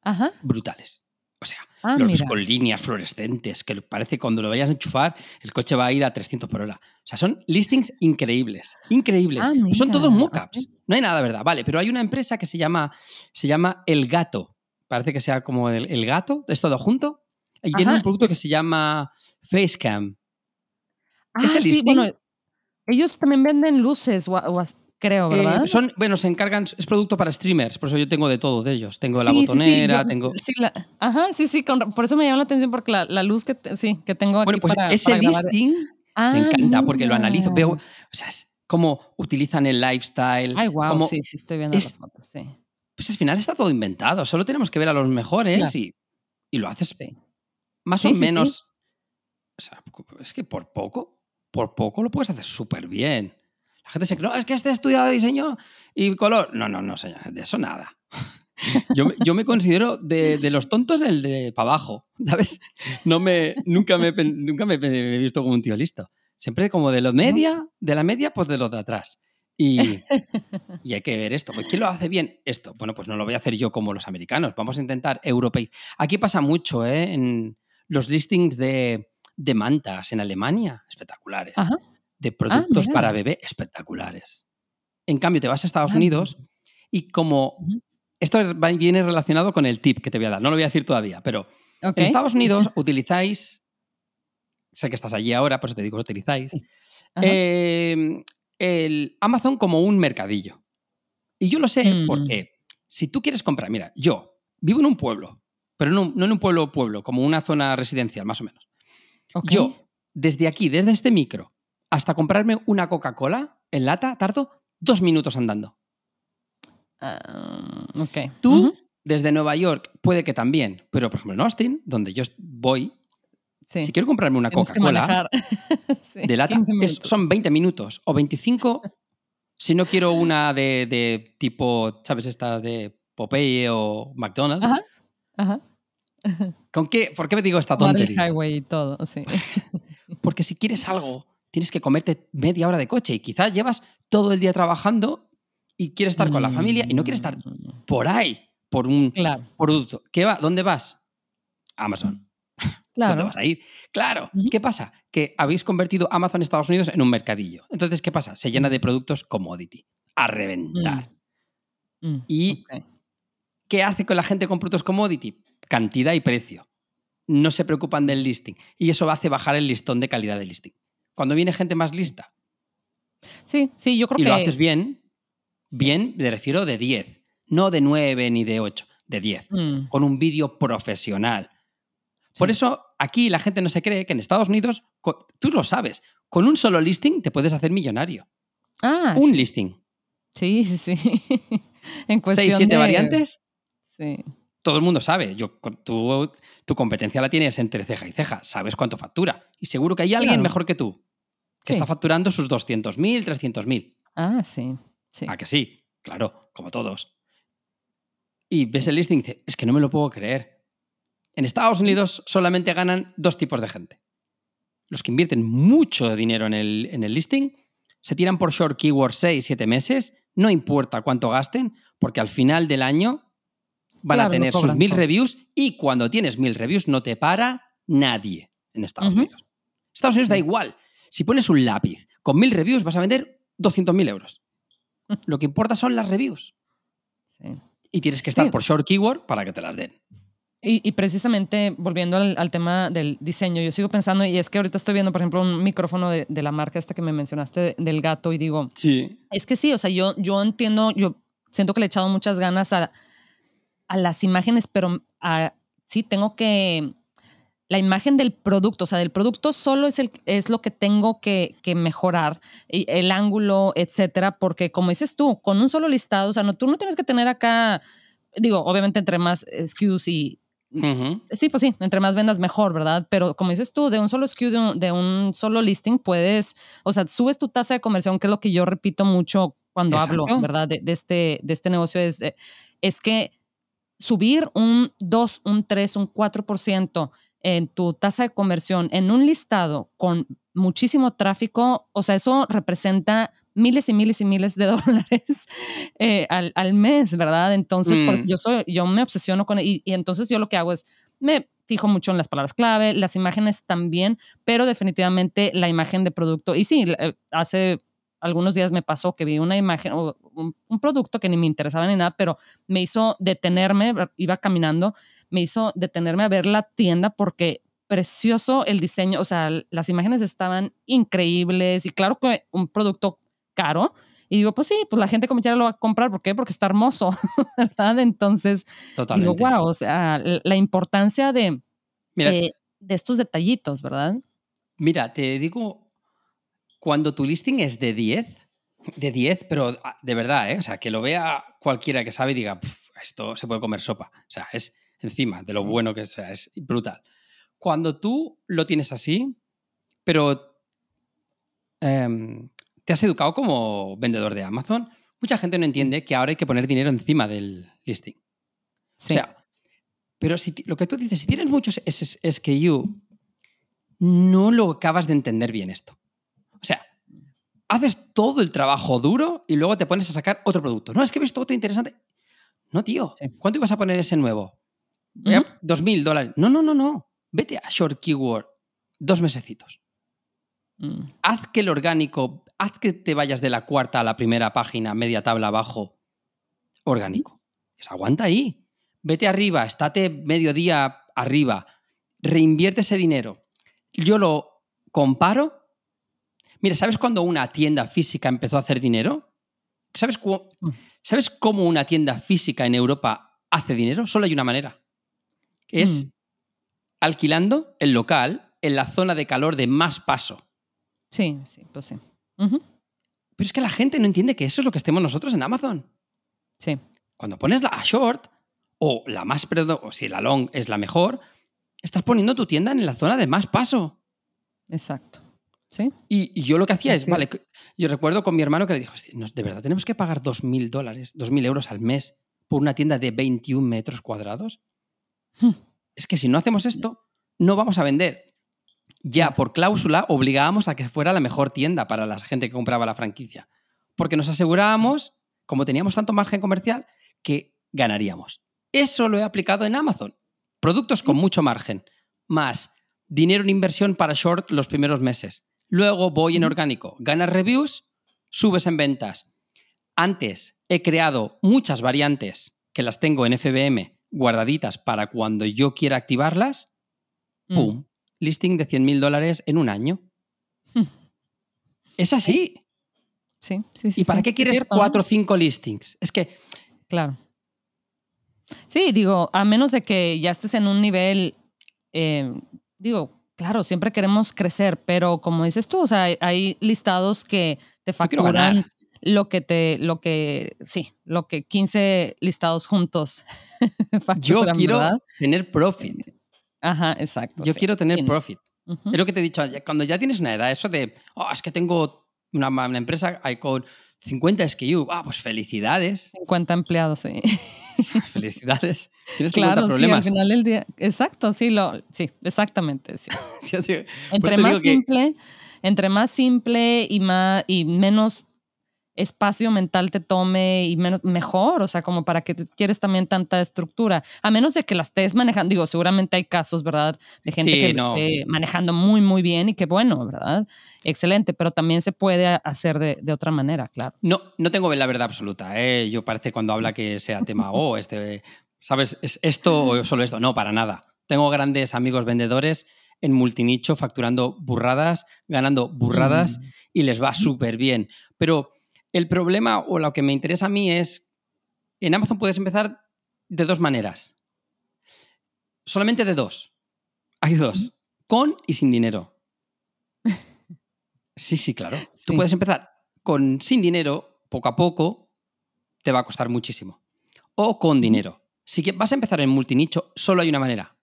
[SPEAKER 1] Ajá.
[SPEAKER 2] brutales. O sea,
[SPEAKER 1] Ah,
[SPEAKER 2] los
[SPEAKER 1] mira.
[SPEAKER 2] con líneas fluorescentes, que parece que cuando lo vayas a enchufar, el coche va a ir a 300 por hora. O sea, son listings increíbles, increíbles.
[SPEAKER 1] Ah,
[SPEAKER 2] son todos mockups. No hay nada, ¿verdad? Vale, pero hay una empresa que se llama, se llama El Gato. Parece que sea como el, el gato, es todo junto. Y tiene un producto que se llama Facecam.
[SPEAKER 1] Ah,
[SPEAKER 2] ese
[SPEAKER 1] sí,
[SPEAKER 2] listing-
[SPEAKER 1] bueno, ellos también venden luces, creo,
[SPEAKER 2] Eh,
[SPEAKER 1] ¿verdad?
[SPEAKER 2] son, bueno, se encargan, es producto para streamers, por eso yo tengo de todo de ellos. Tengo la
[SPEAKER 1] Sí, sí, sí,
[SPEAKER 2] botonera,
[SPEAKER 1] yo-
[SPEAKER 2] tengo.
[SPEAKER 1] la- ajá, sí, sí, con- por eso me llama la atención porque la, la luz que, te- sí, que tengo aquí
[SPEAKER 2] Bueno, pues
[SPEAKER 1] para,
[SPEAKER 2] ese
[SPEAKER 1] para
[SPEAKER 2] listing
[SPEAKER 1] Ah,
[SPEAKER 2] me encanta porque lo analizo. Veo, o sea, es cómo utilizan el lifestyle.
[SPEAKER 1] Ay, wow,
[SPEAKER 2] cómo-
[SPEAKER 1] sí, sí, estoy viendo
[SPEAKER 2] es-
[SPEAKER 1] las fotos, sí.
[SPEAKER 2] Pues al final está todo inventado. Solo tenemos que ver a los mejores
[SPEAKER 1] Claro.
[SPEAKER 2] y, y lo haces
[SPEAKER 1] Sí.
[SPEAKER 2] más o menos. O sea, es que por poco, por poco lo puedes hacer súper bien. La gente se cree, no, es que este estudiado diseño y color. No, no, no, señor, de eso nada. Yo, yo me considero de, de los tontos el de para abajo, ¿sabes? No me, nunca me, nunca me he visto como un tío listo. Siempre como de lo media, de la media, pues de los de atrás. Y, y hay que ver esto. Pues, ¿Quién lo hace bien? Esto. Bueno, pues no lo voy a hacer yo como los americanos. Vamos a intentar europeizar. Aquí pasa mucho, ¿eh? En los listings de, de mantas en Alemania, espectaculares.
[SPEAKER 1] Ajá.
[SPEAKER 2] De productos
[SPEAKER 1] mira.
[SPEAKER 2] para bebé, espectaculares. En cambio, te vas a Estados
[SPEAKER 1] Ah,
[SPEAKER 2] Unidos y como... Esto viene relacionado con el tip que te voy a dar. No lo voy a decir todavía, pero en Estados Unidos utilizáis... Sé que estás allí ahora, por eso te digo que utilizáis.
[SPEAKER 1] Sí.
[SPEAKER 2] Eh, el Amazon como un mercadillo. Y yo lo sé
[SPEAKER 1] Mm.
[SPEAKER 2] porque si tú quieres comprar, mira, yo vivo en un pueblo, pero no, no en un pueblo pueblo, como una zona residencial más o menos. Yo, desde aquí, desde este micro, hasta comprarme una Coca-Cola en lata, tardo dos minutos andando.
[SPEAKER 1] Ah, ok.
[SPEAKER 2] Tú, desde Nueva York, puede que también, pero por ejemplo en Austin, donde yo voy,
[SPEAKER 1] Sí.
[SPEAKER 2] si quiero comprarme una Coca-Cola.
[SPEAKER 1] Sí,
[SPEAKER 2] de lata,
[SPEAKER 1] 15
[SPEAKER 2] es-
[SPEAKER 1] minutos.
[SPEAKER 2] son 20 minutos o 25 si no quiero una de, de tipo, ¿sabes? Estas de Popeye o McDonald's.
[SPEAKER 1] Ajá. Ajá.
[SPEAKER 2] ¿Con qué? ¿Por qué me digo esta tontería?
[SPEAKER 1] highway y todo, sí.
[SPEAKER 2] Porque si quieres algo, tienes que comerte media hora de coche y quizás llevas todo el día trabajando y quieres estar con la familia y no quieres estar
[SPEAKER 1] Mm,
[SPEAKER 2] por ahí por un
[SPEAKER 1] Claro.
[SPEAKER 2] producto. ¿Qué va? ¿Dónde vas? Amazon.
[SPEAKER 1] Claro.
[SPEAKER 2] ¿Dónde vas a ir? Claro. ¿Qué pasa? Que habéis convertido Amazon Estados Unidos en un mercadillo. Entonces, ¿qué pasa? Se llena de productos commodity. A reventar.
[SPEAKER 1] Mm, mm,
[SPEAKER 2] ¿Y qué hace con la gente con productos commodity? Cantidad y precio. No se preocupan del listing. Y eso hace bajar el listón de calidad del listing. Cuando viene gente más lista
[SPEAKER 1] Sí, sí, yo creo
[SPEAKER 2] y
[SPEAKER 1] que.
[SPEAKER 2] lo haces bien, bien, me refiero de 10. No de 9 ni de 8, de 10.
[SPEAKER 1] Mm,
[SPEAKER 2] Con un vídeo profesional. Por eso aquí la gente no se cree que en Estados Unidos, tú lo sabes, con un solo listing te puedes hacer millonario.
[SPEAKER 1] Ah,
[SPEAKER 2] un
[SPEAKER 1] sí.
[SPEAKER 2] listing.
[SPEAKER 1] Sí, sí, sí. en cuestión
[SPEAKER 2] 6, 7
[SPEAKER 1] de-
[SPEAKER 2] variantes,
[SPEAKER 1] Sí.
[SPEAKER 2] Todo el mundo sabe. Yo, tú- tu competencia la tienes entre ceja y ceja. Sabes cuánto factura. Y seguro que hay alguien
[SPEAKER 1] Claro.
[SPEAKER 2] mejor que tú que
[SPEAKER 1] Sí.
[SPEAKER 2] está facturando sus 200.000, 300.000.
[SPEAKER 1] Ah, sí. Sí.
[SPEAKER 2] ¿A que sí? Claro, como todos. Y ves el listing y dices, es que no me lo puedo creer. En Estados Unidos solamente ganan dos tipos de gente. Los que invierten mucho dinero en el, en el listing, se tiran por short keywords 6, 7 meses, no importa cuánto gasten, porque al final del año van
[SPEAKER 1] Claro,
[SPEAKER 2] a tener sus mil reviews y cuando tienes mil reviews no te para nadie en Estados
[SPEAKER 1] Ujú.
[SPEAKER 2] Unidos. Estados Unidos da igual. Si pones un lápiz con mil reviews vas a vender 200.000 euros. Lo que importa son las reviews.
[SPEAKER 1] sí.
[SPEAKER 2] Y tienes que estar
[SPEAKER 1] Sí.
[SPEAKER 2] por short keyword para que te las den.
[SPEAKER 1] Y, y precisamente volviendo al, al tema del diseño, yo sigo pensando, y es que ahorita estoy viendo, por ejemplo, un micrófono de, de la marca esta que me mencionaste, de- del gato, y digo,
[SPEAKER 2] Sí.
[SPEAKER 1] es que sí, o sea, yo, yo entiendo, yo siento que le he echado muchas ganas a, a las imágenes, pero a- sí tengo que, la imagen del producto, o sea, del producto solo es, el, es lo que tengo que, que mejorar, el ángulo, etcétera, porque como dices tú, con un solo listado, o sea, no, tú no tienes que tener acá, digo, obviamente entre más SKUs y. Sí, pues sí, entre más vendas mejor, ¿verdad? Pero como dices tú, de un solo SKU, de un, de un solo listing, puedes, o sea, subes tu tasa de conversión, que es lo que yo repito mucho cuando hablo. ¿verdad? De, de este, de este negocio, es, de- es que subir un 2, un 3, un 4% en tu tasa de conversión en un listado con muchísimo tráfico, o sea, eso representa miles y miles y miles de dólares eh, al, al mes, ¿verdad? Entonces,
[SPEAKER 2] Mm.
[SPEAKER 1] yo, soy, yo me obsesiono con, y, y entonces yo lo que hago es, me fijo mucho en las palabras clave, las imágenes también, pero definitivamente la imagen de producto. Y sí, eh, hace algunos días me pasó que vi una imagen o un, un producto que ni me interesaba ni nada, pero me hizo detenerme, iba caminando, me hizo detenerme a ver la tienda porque precioso el diseño, o sea, las imágenes estaban increíbles y claro que un producto caro. Y digo, pues sí, pues la gente como quiera lo va a comprar. ¿Por qué? Porque está hermoso, ¿verdad? Entonces,
[SPEAKER 2] Totalmente.
[SPEAKER 1] digo, wow, o sea, la importancia de,
[SPEAKER 2] Mira,
[SPEAKER 1] eh, de estos detallitos, ¿verdad?
[SPEAKER 2] mira, te digo, cuando tu listing es de 10, de 10, pero ah, de verdad, ¿eh? O sea, que lo vea cualquiera que sabe y diga, "Puf, esto se puede comer sopa. O sea, es encima de lo bueno que sea, es brutal. Cuando tú lo tienes así, pero em, te has educado como vendedor de Amazon, mucha gente no entiende que ahora hay que poner dinero encima del listing.
[SPEAKER 1] Sí.
[SPEAKER 2] O sea, pero si lo que tú dices, si tienes muchos SKU, no lo acabas de entender bien esto. O sea, haces todo el trabajo duro y luego te pones a sacar otro producto. No, es que he visto otro interesante. No, tío.
[SPEAKER 1] Sí.
[SPEAKER 2] ¿Cuánto ibas a poner ese nuevo? Dos mil dólares. No, no, no, no. Vete a Short Keyword dos mesecitos.
[SPEAKER 1] Mm,
[SPEAKER 2] Haz que el orgánico, haz que te vayas de la cuarta a la primera página, media tabla abajo, orgánico. Pues aguanta ahí. Vete arriba, estate mediodía arriba, reinvierte ese dinero. Yo lo comparo. Mira, ¿sabes cuándo una tienda física empezó a hacer dinero? ¿Sabes, cu-
[SPEAKER 1] Mm.
[SPEAKER 2] ¿Sabes cómo una tienda física en Europa hace dinero? Solo hay una manera. Es
[SPEAKER 1] Mm.
[SPEAKER 2] alquilando el local en la zona de calor de más paso.
[SPEAKER 1] Sí, sí, pues sí.
[SPEAKER 2] Pero es que la gente no entiende que eso es lo que estemos nosotros en Amazon.
[SPEAKER 1] Sí.
[SPEAKER 2] Cuando pones la short o la más, perdón, o si la long es la mejor, estás poniendo tu tienda en la zona de más paso.
[SPEAKER 1] Exacto. Sí.
[SPEAKER 2] Y, y yo lo que hacía es, vale, yo recuerdo con mi hermano que le dijo, "Hostia, nos- de verdad, tenemos que pagar 2.000 dólares, 2.000 euros al mes por una tienda de 21 metros cuadrados.
[SPEAKER 1] Hmm.
[SPEAKER 2] Es que si no hacemos esto, no vamos a vender. Ya
[SPEAKER 1] Claro.
[SPEAKER 2] por cláusula obligábamos a que fuera la mejor tienda para la gente que compraba la franquicia. Porque nos asegurábamos, como teníamos tanto margen comercial, que ganaríamos. Eso lo he aplicado en Amazon. Productos con mucho margen, más dinero en inversión para short los primeros meses. Luego voy en orgánico, ganas reviews, subes en ventas. Antes he creado muchas variantes que las tengo en FBM guardaditas para cuando yo quiera activarlas.
[SPEAKER 1] Mm.
[SPEAKER 2] ¡Pum! Listing de 100 mil dólares en un año. Es así.
[SPEAKER 1] Sí, sí, sí.
[SPEAKER 2] ¿Y para
[SPEAKER 1] sí.
[SPEAKER 2] qué
[SPEAKER 1] Es
[SPEAKER 2] quieres cuatro o cinco listings? Es que
[SPEAKER 1] Claro. Sí, digo, a menos de que ya estés en un nivel, eh, digo, claro, siempre queremos crecer, pero como dices tú, o sea, hay, hay listados que te facturan lo que te, lo que, sí, lo que 15 listados juntos
[SPEAKER 2] yo quiero
[SPEAKER 1] ¿verdad?
[SPEAKER 2] tener profit.
[SPEAKER 1] Ajá, exacto.
[SPEAKER 2] Yo
[SPEAKER 1] sí.
[SPEAKER 2] quiero tener profit. Es lo que te he dicho, cuando ya tienes una edad, eso de, oh, es que tengo una, una empresa hay con 50 SKU, ah, pues felicidades,
[SPEAKER 1] 50 empleados, sí.
[SPEAKER 2] felicidades. Tienes 50
[SPEAKER 1] Claro, sí, al
[SPEAKER 2] problemas.
[SPEAKER 1] final del día. Exacto, sí, lo, sí, exactamente, sí.
[SPEAKER 2] Yo digo,
[SPEAKER 1] Entre más
[SPEAKER 2] que-
[SPEAKER 1] simple, entre más simple y más y menos espacio mental te tome y menos, mejor, o sea, como para que quieres también tanta estructura, a menos de que la estés manejando, digo, seguramente hay casos, ¿verdad? De gente
[SPEAKER 2] Sí,
[SPEAKER 1] que
[SPEAKER 2] no.
[SPEAKER 1] esté manejando muy, muy bien y qué bueno, ¿verdad? Excelente, pero también se puede hacer de, de otra manera, claro.
[SPEAKER 2] No, no tengo la verdad absoluta. ¿eh? Yo parece cuando habla que sea tema, oh, este, ¿sabes? ¿Es esto o solo esto? No, para nada. Tengo grandes amigos vendedores en multinicho facturando burradas, ganando burradas
[SPEAKER 1] Mm.
[SPEAKER 2] y les va súper bien. Pero el problema o lo que me interesa a mí es, en Amazon puedes empezar de dos maneras. Solamente de dos. Hay dos. Con y sin dinero. Sí, sí, claro. Tú puedes empezar con sin dinero, poco a poco, te va a costar muchísimo. O con dinero. Si vas a empezar en multinicho, solo hay una manera.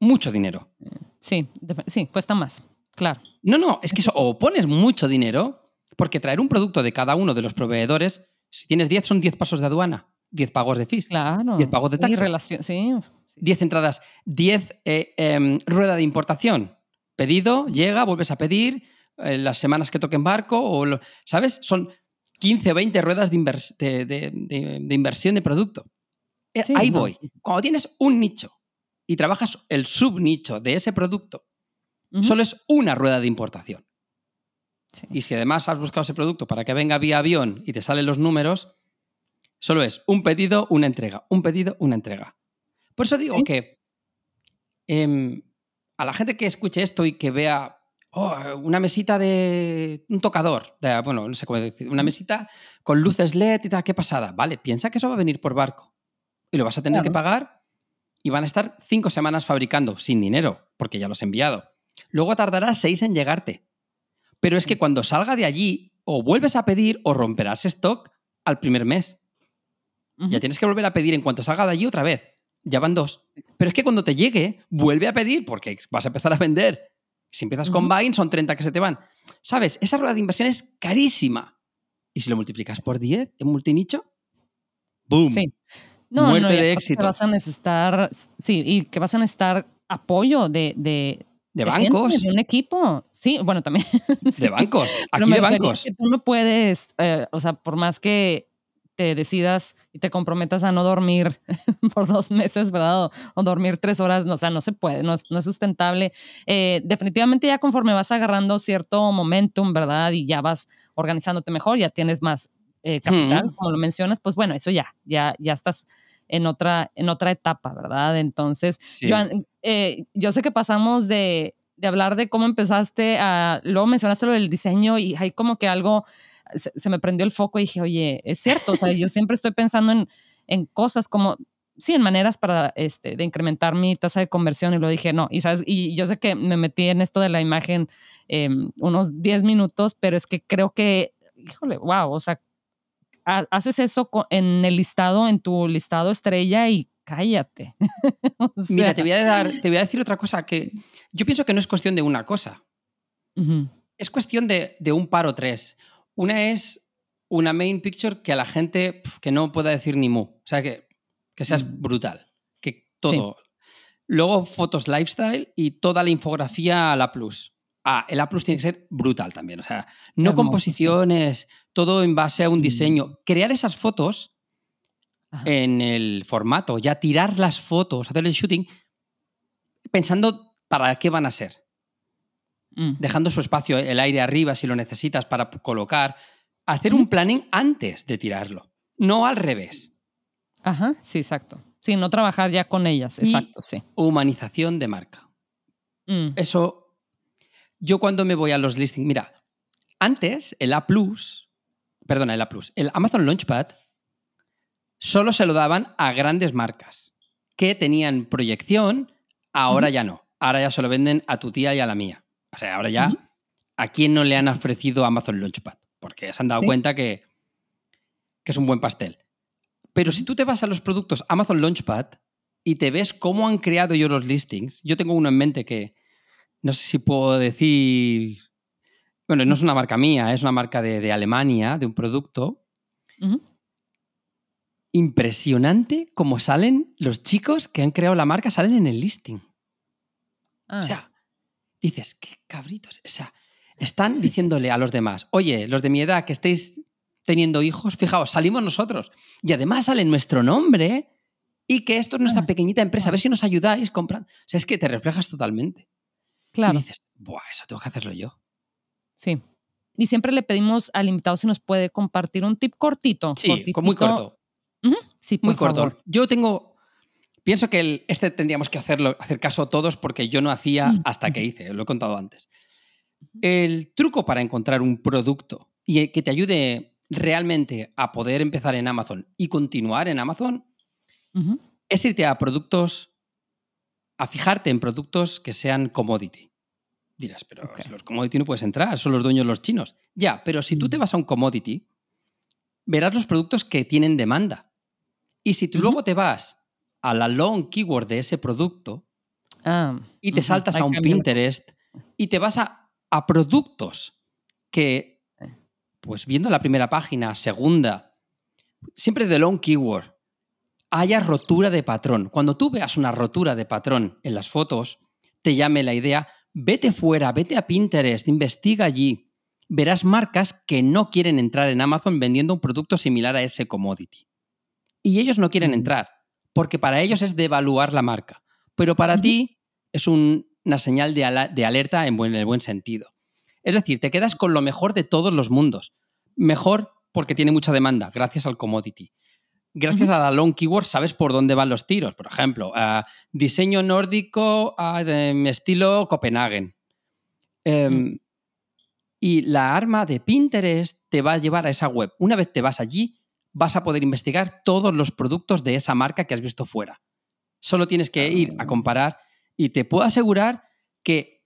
[SPEAKER 2] Mucho dinero.
[SPEAKER 1] Sí, sí, cuesta más, claro.
[SPEAKER 2] No, no, es que
[SPEAKER 1] eso,
[SPEAKER 2] o pones mucho dinero, porque traer un producto de cada uno de los proveedores, si tienes 10 son 10 pasos de aduana, 10 pagos de fees,
[SPEAKER 1] Claro.
[SPEAKER 2] 10 pagos de taxes.
[SPEAKER 1] relación, sí. sí.
[SPEAKER 2] 10 entradas, 10 eh, em, rueda de importación. Pedido, llega, vuelves a pedir, eh, las semanas que toque en barco, o lo- ¿sabes? Son 15 o 20 ruedas de, invers- de- de- de- inversión de producto. Eh,
[SPEAKER 1] Sí,
[SPEAKER 2] Ahí
[SPEAKER 1] no.
[SPEAKER 2] voy. Cuando tienes un nicho y trabajas el subnicho de ese producto,
[SPEAKER 1] Ujú.
[SPEAKER 2] solo es una rueda de importación.
[SPEAKER 1] Sí.
[SPEAKER 2] Y si además has buscado ese producto para que venga vía avión y te salen los números, solo es un pedido, una entrega, un pedido, una entrega. Por eso digo
[SPEAKER 1] Sí.
[SPEAKER 2] que em, a la gente que escuche esto y que vea oh, una mesita de un tocador, de- bueno, no sé cómo decir, una mesita con luces LED y tal, qué pasada. Vale, piensa que eso va a venir por barco y lo vas a tener que pagar y van a estar cinco semanas fabricando sin dinero, porque ya lo has enviado. Luego tardará seis en llegarte. Pero es que
[SPEAKER 1] Sí.
[SPEAKER 2] cuando salga de allí, o vuelves a pedir o romperás stock al primer mes. Ya tienes que volver a pedir en cuanto salga de allí otra vez. Ya van dos. Pero es que cuando te llegue, vuelve a pedir porque vas a empezar a vender. Si empiezas con buying, son 30 que se te van. ¿Sabes? Esa rueda de inversión es carísima. Y si lo multiplicas por 10 en multinicho, ¡boom!
[SPEAKER 1] Sí. No,
[SPEAKER 2] Muerte
[SPEAKER 1] no,
[SPEAKER 2] de éxito.
[SPEAKER 1] que vas a necesitar, sí, y que vas a necesitar apoyo de, de,
[SPEAKER 2] De
[SPEAKER 1] gente,
[SPEAKER 2] bancos.
[SPEAKER 1] de un equipo. Sí, bueno, también. sí.
[SPEAKER 2] De bancos. Aquí de bancos.
[SPEAKER 1] Que tú no puedes, eh, o sea, por más que te decidas y te comprometas a no dormir por dos meses, ¿verdad? O, o dormir tres horas, no, o sea, no se puede, no es, no es sustentable. Eh, definitivamente ya conforme vas agarrando cierto momentum, ¿verdad? Y ya vas organizándote mejor, ya tienes más eh, capital, como lo mencionas, pues bueno, eso ya, ya, ya estás en otra, en otra etapa, ¿verdad? Entonces,
[SPEAKER 2] Sí.
[SPEAKER 1] Joan, eh, yo sé que pasamos de, de hablar de cómo empezaste a, luego mencionaste lo del diseño y hay como que algo, se, se me prendió el foco y dije, oye, es cierto, o sea, yo siempre estoy pensando en, en cosas como, sí, en maneras para, este, de incrementar mi tasa de conversión y lo dije, no, y sabes, y yo sé que me metí en esto de la imagen eh, unos 10 minutos, pero es que creo que, híjole, wow, o sea, haces eso en el listado, en tu listado estrella y cállate. O
[SPEAKER 2] Mira, te voy, a dar, te voy a decir otra cosa que yo pienso que no es cuestión de una cosa. Es cuestión de, de un par o tres. Una es una main picture que a la gente pf, que no pueda decir ni mu. O sea, que, que seas
[SPEAKER 1] Mm.
[SPEAKER 2] brutal. Que todo. Luego fotos lifestyle y toda la infografía a la plus. Ah, el A plus tiene que ser brutal también. O sea, no
[SPEAKER 1] hermoso, sí.
[SPEAKER 2] composiciones, todo en base a un
[SPEAKER 1] Mm.
[SPEAKER 2] diseño. Crear esas fotos
[SPEAKER 1] ajá.
[SPEAKER 2] en el formato, ya tirar las fotos, hacer el shooting, pensando para qué van a ser.
[SPEAKER 1] Mm.
[SPEAKER 2] Dejando su espacio, el aire arriba si lo necesitas para colocar. Hacer un planning antes de tirarlo, no al revés.
[SPEAKER 1] Ajá, sí, exacto. Sí, no trabajar ya con ellas,
[SPEAKER 2] Y
[SPEAKER 1] exacto, sí.
[SPEAKER 2] Humanización de marca.
[SPEAKER 1] Mm,
[SPEAKER 2] Eso, yo cuando me voy a los listings, mira, antes el A+, perdona, el A+, el Amazon Launchpad solo se lo daban a grandes marcas que tenían proyección, ahora ya no. Ahora ya se lo venden a tu tía y a la mía. O sea, ahora ya. ¿a quién no le han ofrecido Amazon Launchpad? Porque se han dado
[SPEAKER 1] Sí.
[SPEAKER 2] cuenta que, que es un buen pastel. Pero si tú te vas a los productos Amazon Launchpad y te ves cómo han creado ellos los listings, yo tengo uno en mente que no sé si puedo decir. Bueno, no es una marca mía, es una marca de, de Alemania, de un producto. Impresionante cómo salen los chicos que han creado la marca, salen en el listing.
[SPEAKER 1] Ah,
[SPEAKER 2] O sea, dices, qué cabritos. O sea, están diciéndole a los demás, oye, los de mi edad que estéis teniendo hijos, fijaos, salimos nosotros. Y además sale nuestro nombre y que esto es nuestra
[SPEAKER 1] Ah,
[SPEAKER 2] pequeñita empresa, a ver si nos ayudáis comprando. O sea, es que te reflejas totalmente.
[SPEAKER 1] Claro,
[SPEAKER 2] Y dices, Buah, eso tengo que hacerlo yo.
[SPEAKER 1] sí. Y siempre le pedimos al invitado si nos puede compartir un tip cortito.
[SPEAKER 2] Sí, muy corto.
[SPEAKER 1] Sí,
[SPEAKER 2] Muy corto.
[SPEAKER 1] favor.
[SPEAKER 2] Yo tengo. Pienso que el- este tendríamos que hacerlo, hacer caso todos porque yo no hacía hasta que hice, lo he contado antes. El truco para encontrar un producto y que te ayude realmente a poder empezar en Amazon y continuar en Amazon es irte a productos, a fijarte en productos que sean commodity. Dirás, pero si los commodity no puedes entrar, son los dueños los chinos. Ya, pero si tú te
[SPEAKER 1] Mm.
[SPEAKER 2] vas a un commodity, verás los productos que tienen demanda. Y si tú luego te vas a la long keyword de ese producto
[SPEAKER 1] Ah,
[SPEAKER 2] y te saltas a un Pinterest y te vas a, a productos que, pues viendo la primera página, segunda, siempre de long keyword, haya rotura de patrón. Cuando tú veas una rotura de patrón en las fotos, te llame la idea, vete fuera, vete a Pinterest, investiga allí. Verás marcas que no quieren entrar en Amazon vendiendo un producto similar a ese commodity. Y ellos no quieren entrar, porque para ellos es devaluar la marca. Pero para ti es un- una señal de alerta en buen, en el buen sentido. Es decir, te quedas con lo mejor de todos los mundos. Mejor porque tiene mucha demanda, gracias al commodity. Gracias a la long keyword sabes por dónde van los tiros. Por ejemplo, ah, diseño nórdico ah, de estilo Copenhagen. Em, y la arma de Pinterest te va a llevar a esa web. Una vez te vas allí, vas a poder investigar todos los productos de esa marca que has visto fuera. Solo tienes que ir a
[SPEAKER 1] Ah.
[SPEAKER 2] comparar y te puedo asegurar que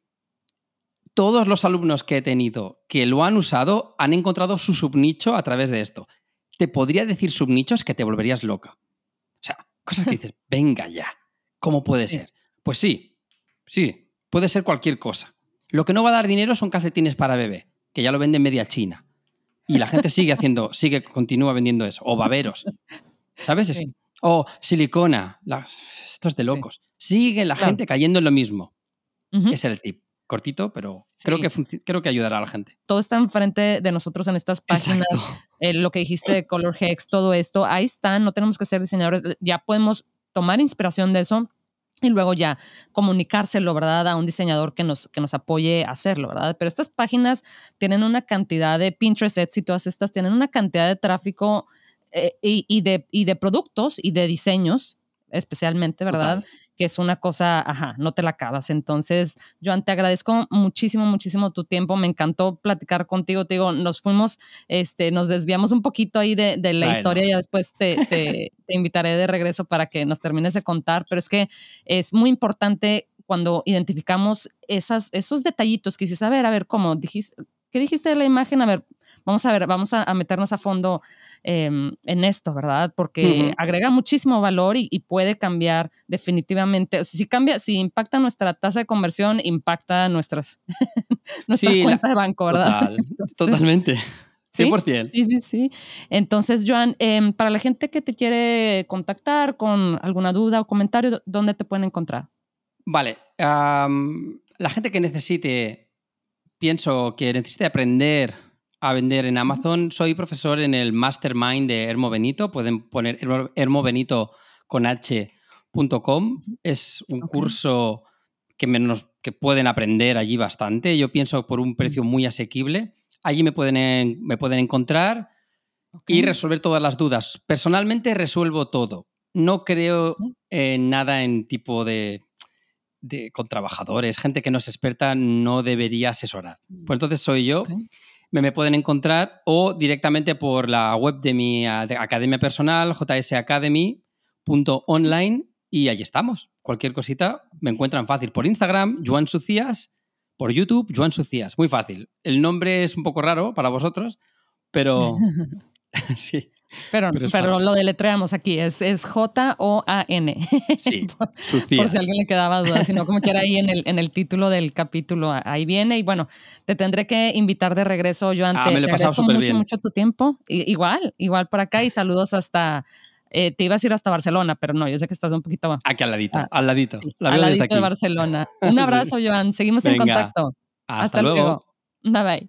[SPEAKER 2] todos los alumnos que he tenido que lo han usado han encontrado su subnicho a través de esto. Te podría decir subnichos que te volverías loca. O sea, cosas que dices, venga ya, ¿cómo puede
[SPEAKER 1] Sí.
[SPEAKER 2] ser? Pues sí, sí, puede ser cualquier cosa. Lo que no va a dar dinero son calcetines para bebé, que ya lo vende media China. Y la gente sigue haciendo, sigue, continúa vendiendo eso. O baberos. ¿Sabes? Es-
[SPEAKER 1] Sí.
[SPEAKER 2] o silicona. las- esto es de locos. Sigue la
[SPEAKER 1] Claro.
[SPEAKER 2] gente cayendo en lo mismo. Era el tip. Cortito, pero creo,
[SPEAKER 1] Sí.
[SPEAKER 2] que funci- creo que ayudará a la gente.
[SPEAKER 1] Todo está enfrente de nosotros en estas páginas. Eh, lo que dijiste de Color Hex, todo esto, ahí están, no tenemos que ser diseñadores, ya podemos tomar inspiración de eso y luego ya comunicárselo, ¿verdad? A un diseñador que nos, que nos apoye a hacerlo, ¿verdad? Pero estas páginas tienen una cantidad de Pinterest, Etsy, todas estas tienen una cantidad de tráfico eh, y, y de, y de productos y de diseños, especialmente, ¿verdad?
[SPEAKER 2] Total.
[SPEAKER 1] Que es una cosa, ajá, no te la acabas. Entonces, Joan, te agradezco muchísimo, muchísimo tu tiempo. Me encantó platicar contigo. Te digo, nos fuimos, este, nos desviamos un poquito ahí de, de la
[SPEAKER 2] Bueno.
[SPEAKER 1] historia. Ya después te, te, te invitaré de regreso para que nos termines de contar. Pero es que es muy importante cuando identificamos esas, esos detallitos que dices, a ver, a ver, ¿cómo dijiste? ¿Qué dijiste de la imagen? A ver, vamos a ver, vamos a, a meternos a fondo eh, en esto, ¿verdad? Porque agrega muchísimo valor y, y puede cambiar definitivamente. O sea, si cambia, si impacta nuestra tasa de conversión, impacta nuestras, nuestra
[SPEAKER 2] Sí, la-
[SPEAKER 1] cuenta de banco, ¿verdad?
[SPEAKER 2] Total,
[SPEAKER 1] Entonces,
[SPEAKER 2] totalmente.
[SPEAKER 1] ¿sí?
[SPEAKER 2] 100%.
[SPEAKER 1] Sí, sí, sí. Entonces, Joan, em, para la gente que te quiere contactar con alguna duda o comentario, ¿dónde te pueden encontrar?
[SPEAKER 2] Vale. la gente que necesite, pienso que necesite aprender a vender en Amazon, soy profesor en el Mastermind de Hermo Benito. Pueden poner hermo- hermobenito con h.com. Es un curso que me- nos que pueden aprender allí bastante. Yo pienso por un
[SPEAKER 1] Mm.
[SPEAKER 2] precio muy asequible. Allí me pueden, en- me pueden encontrar y resolver todas las dudas. Personalmente resuelvo todo. No creo nada en tipo de, de con trabajadores, gente que no es experta no debería asesorar. Pues entonces soy yo. Me, me pueden encontrar o directamente por la web de mi academia personal, jsacademy.online y allí estamos. Cualquier cosita me encuentran fácil. Por Instagram, Joan Sucías. Por YouTube, Joan Sucías. Muy fácil. El nombre es un poco raro para vosotros, pero sí,
[SPEAKER 1] Pero,
[SPEAKER 2] Pero
[SPEAKER 1] pero, lo deletreamos aquí, es, es J-O-A-N.
[SPEAKER 2] sí.
[SPEAKER 1] por, por si alguien le quedaba duda, sino como quiera ahí en el, en el título del capítulo, ahí viene. Y bueno, te tendré que invitar de regreso, Joan.
[SPEAKER 2] Ah,
[SPEAKER 1] te,
[SPEAKER 2] me lo he
[SPEAKER 1] te
[SPEAKER 2] pasado
[SPEAKER 1] agradezco mucho,
[SPEAKER 2] bien.
[SPEAKER 1] mucho tu tiempo. I- igual, igual por acá y saludos hasta, eh, te ibas a ir hasta Barcelona, pero no, yo sé que estás un poquito
[SPEAKER 2] Aquí al ladito,
[SPEAKER 1] Ah,
[SPEAKER 2] al ladito.
[SPEAKER 1] sí,
[SPEAKER 2] La
[SPEAKER 1] al ladito
[SPEAKER 2] aquí.
[SPEAKER 1] de Barcelona. Un
[SPEAKER 2] Sí.
[SPEAKER 1] abrazo, Joan. Seguimos en
[SPEAKER 2] Venga,
[SPEAKER 1] contacto.
[SPEAKER 2] Hasta, luego.
[SPEAKER 1] Bye bye.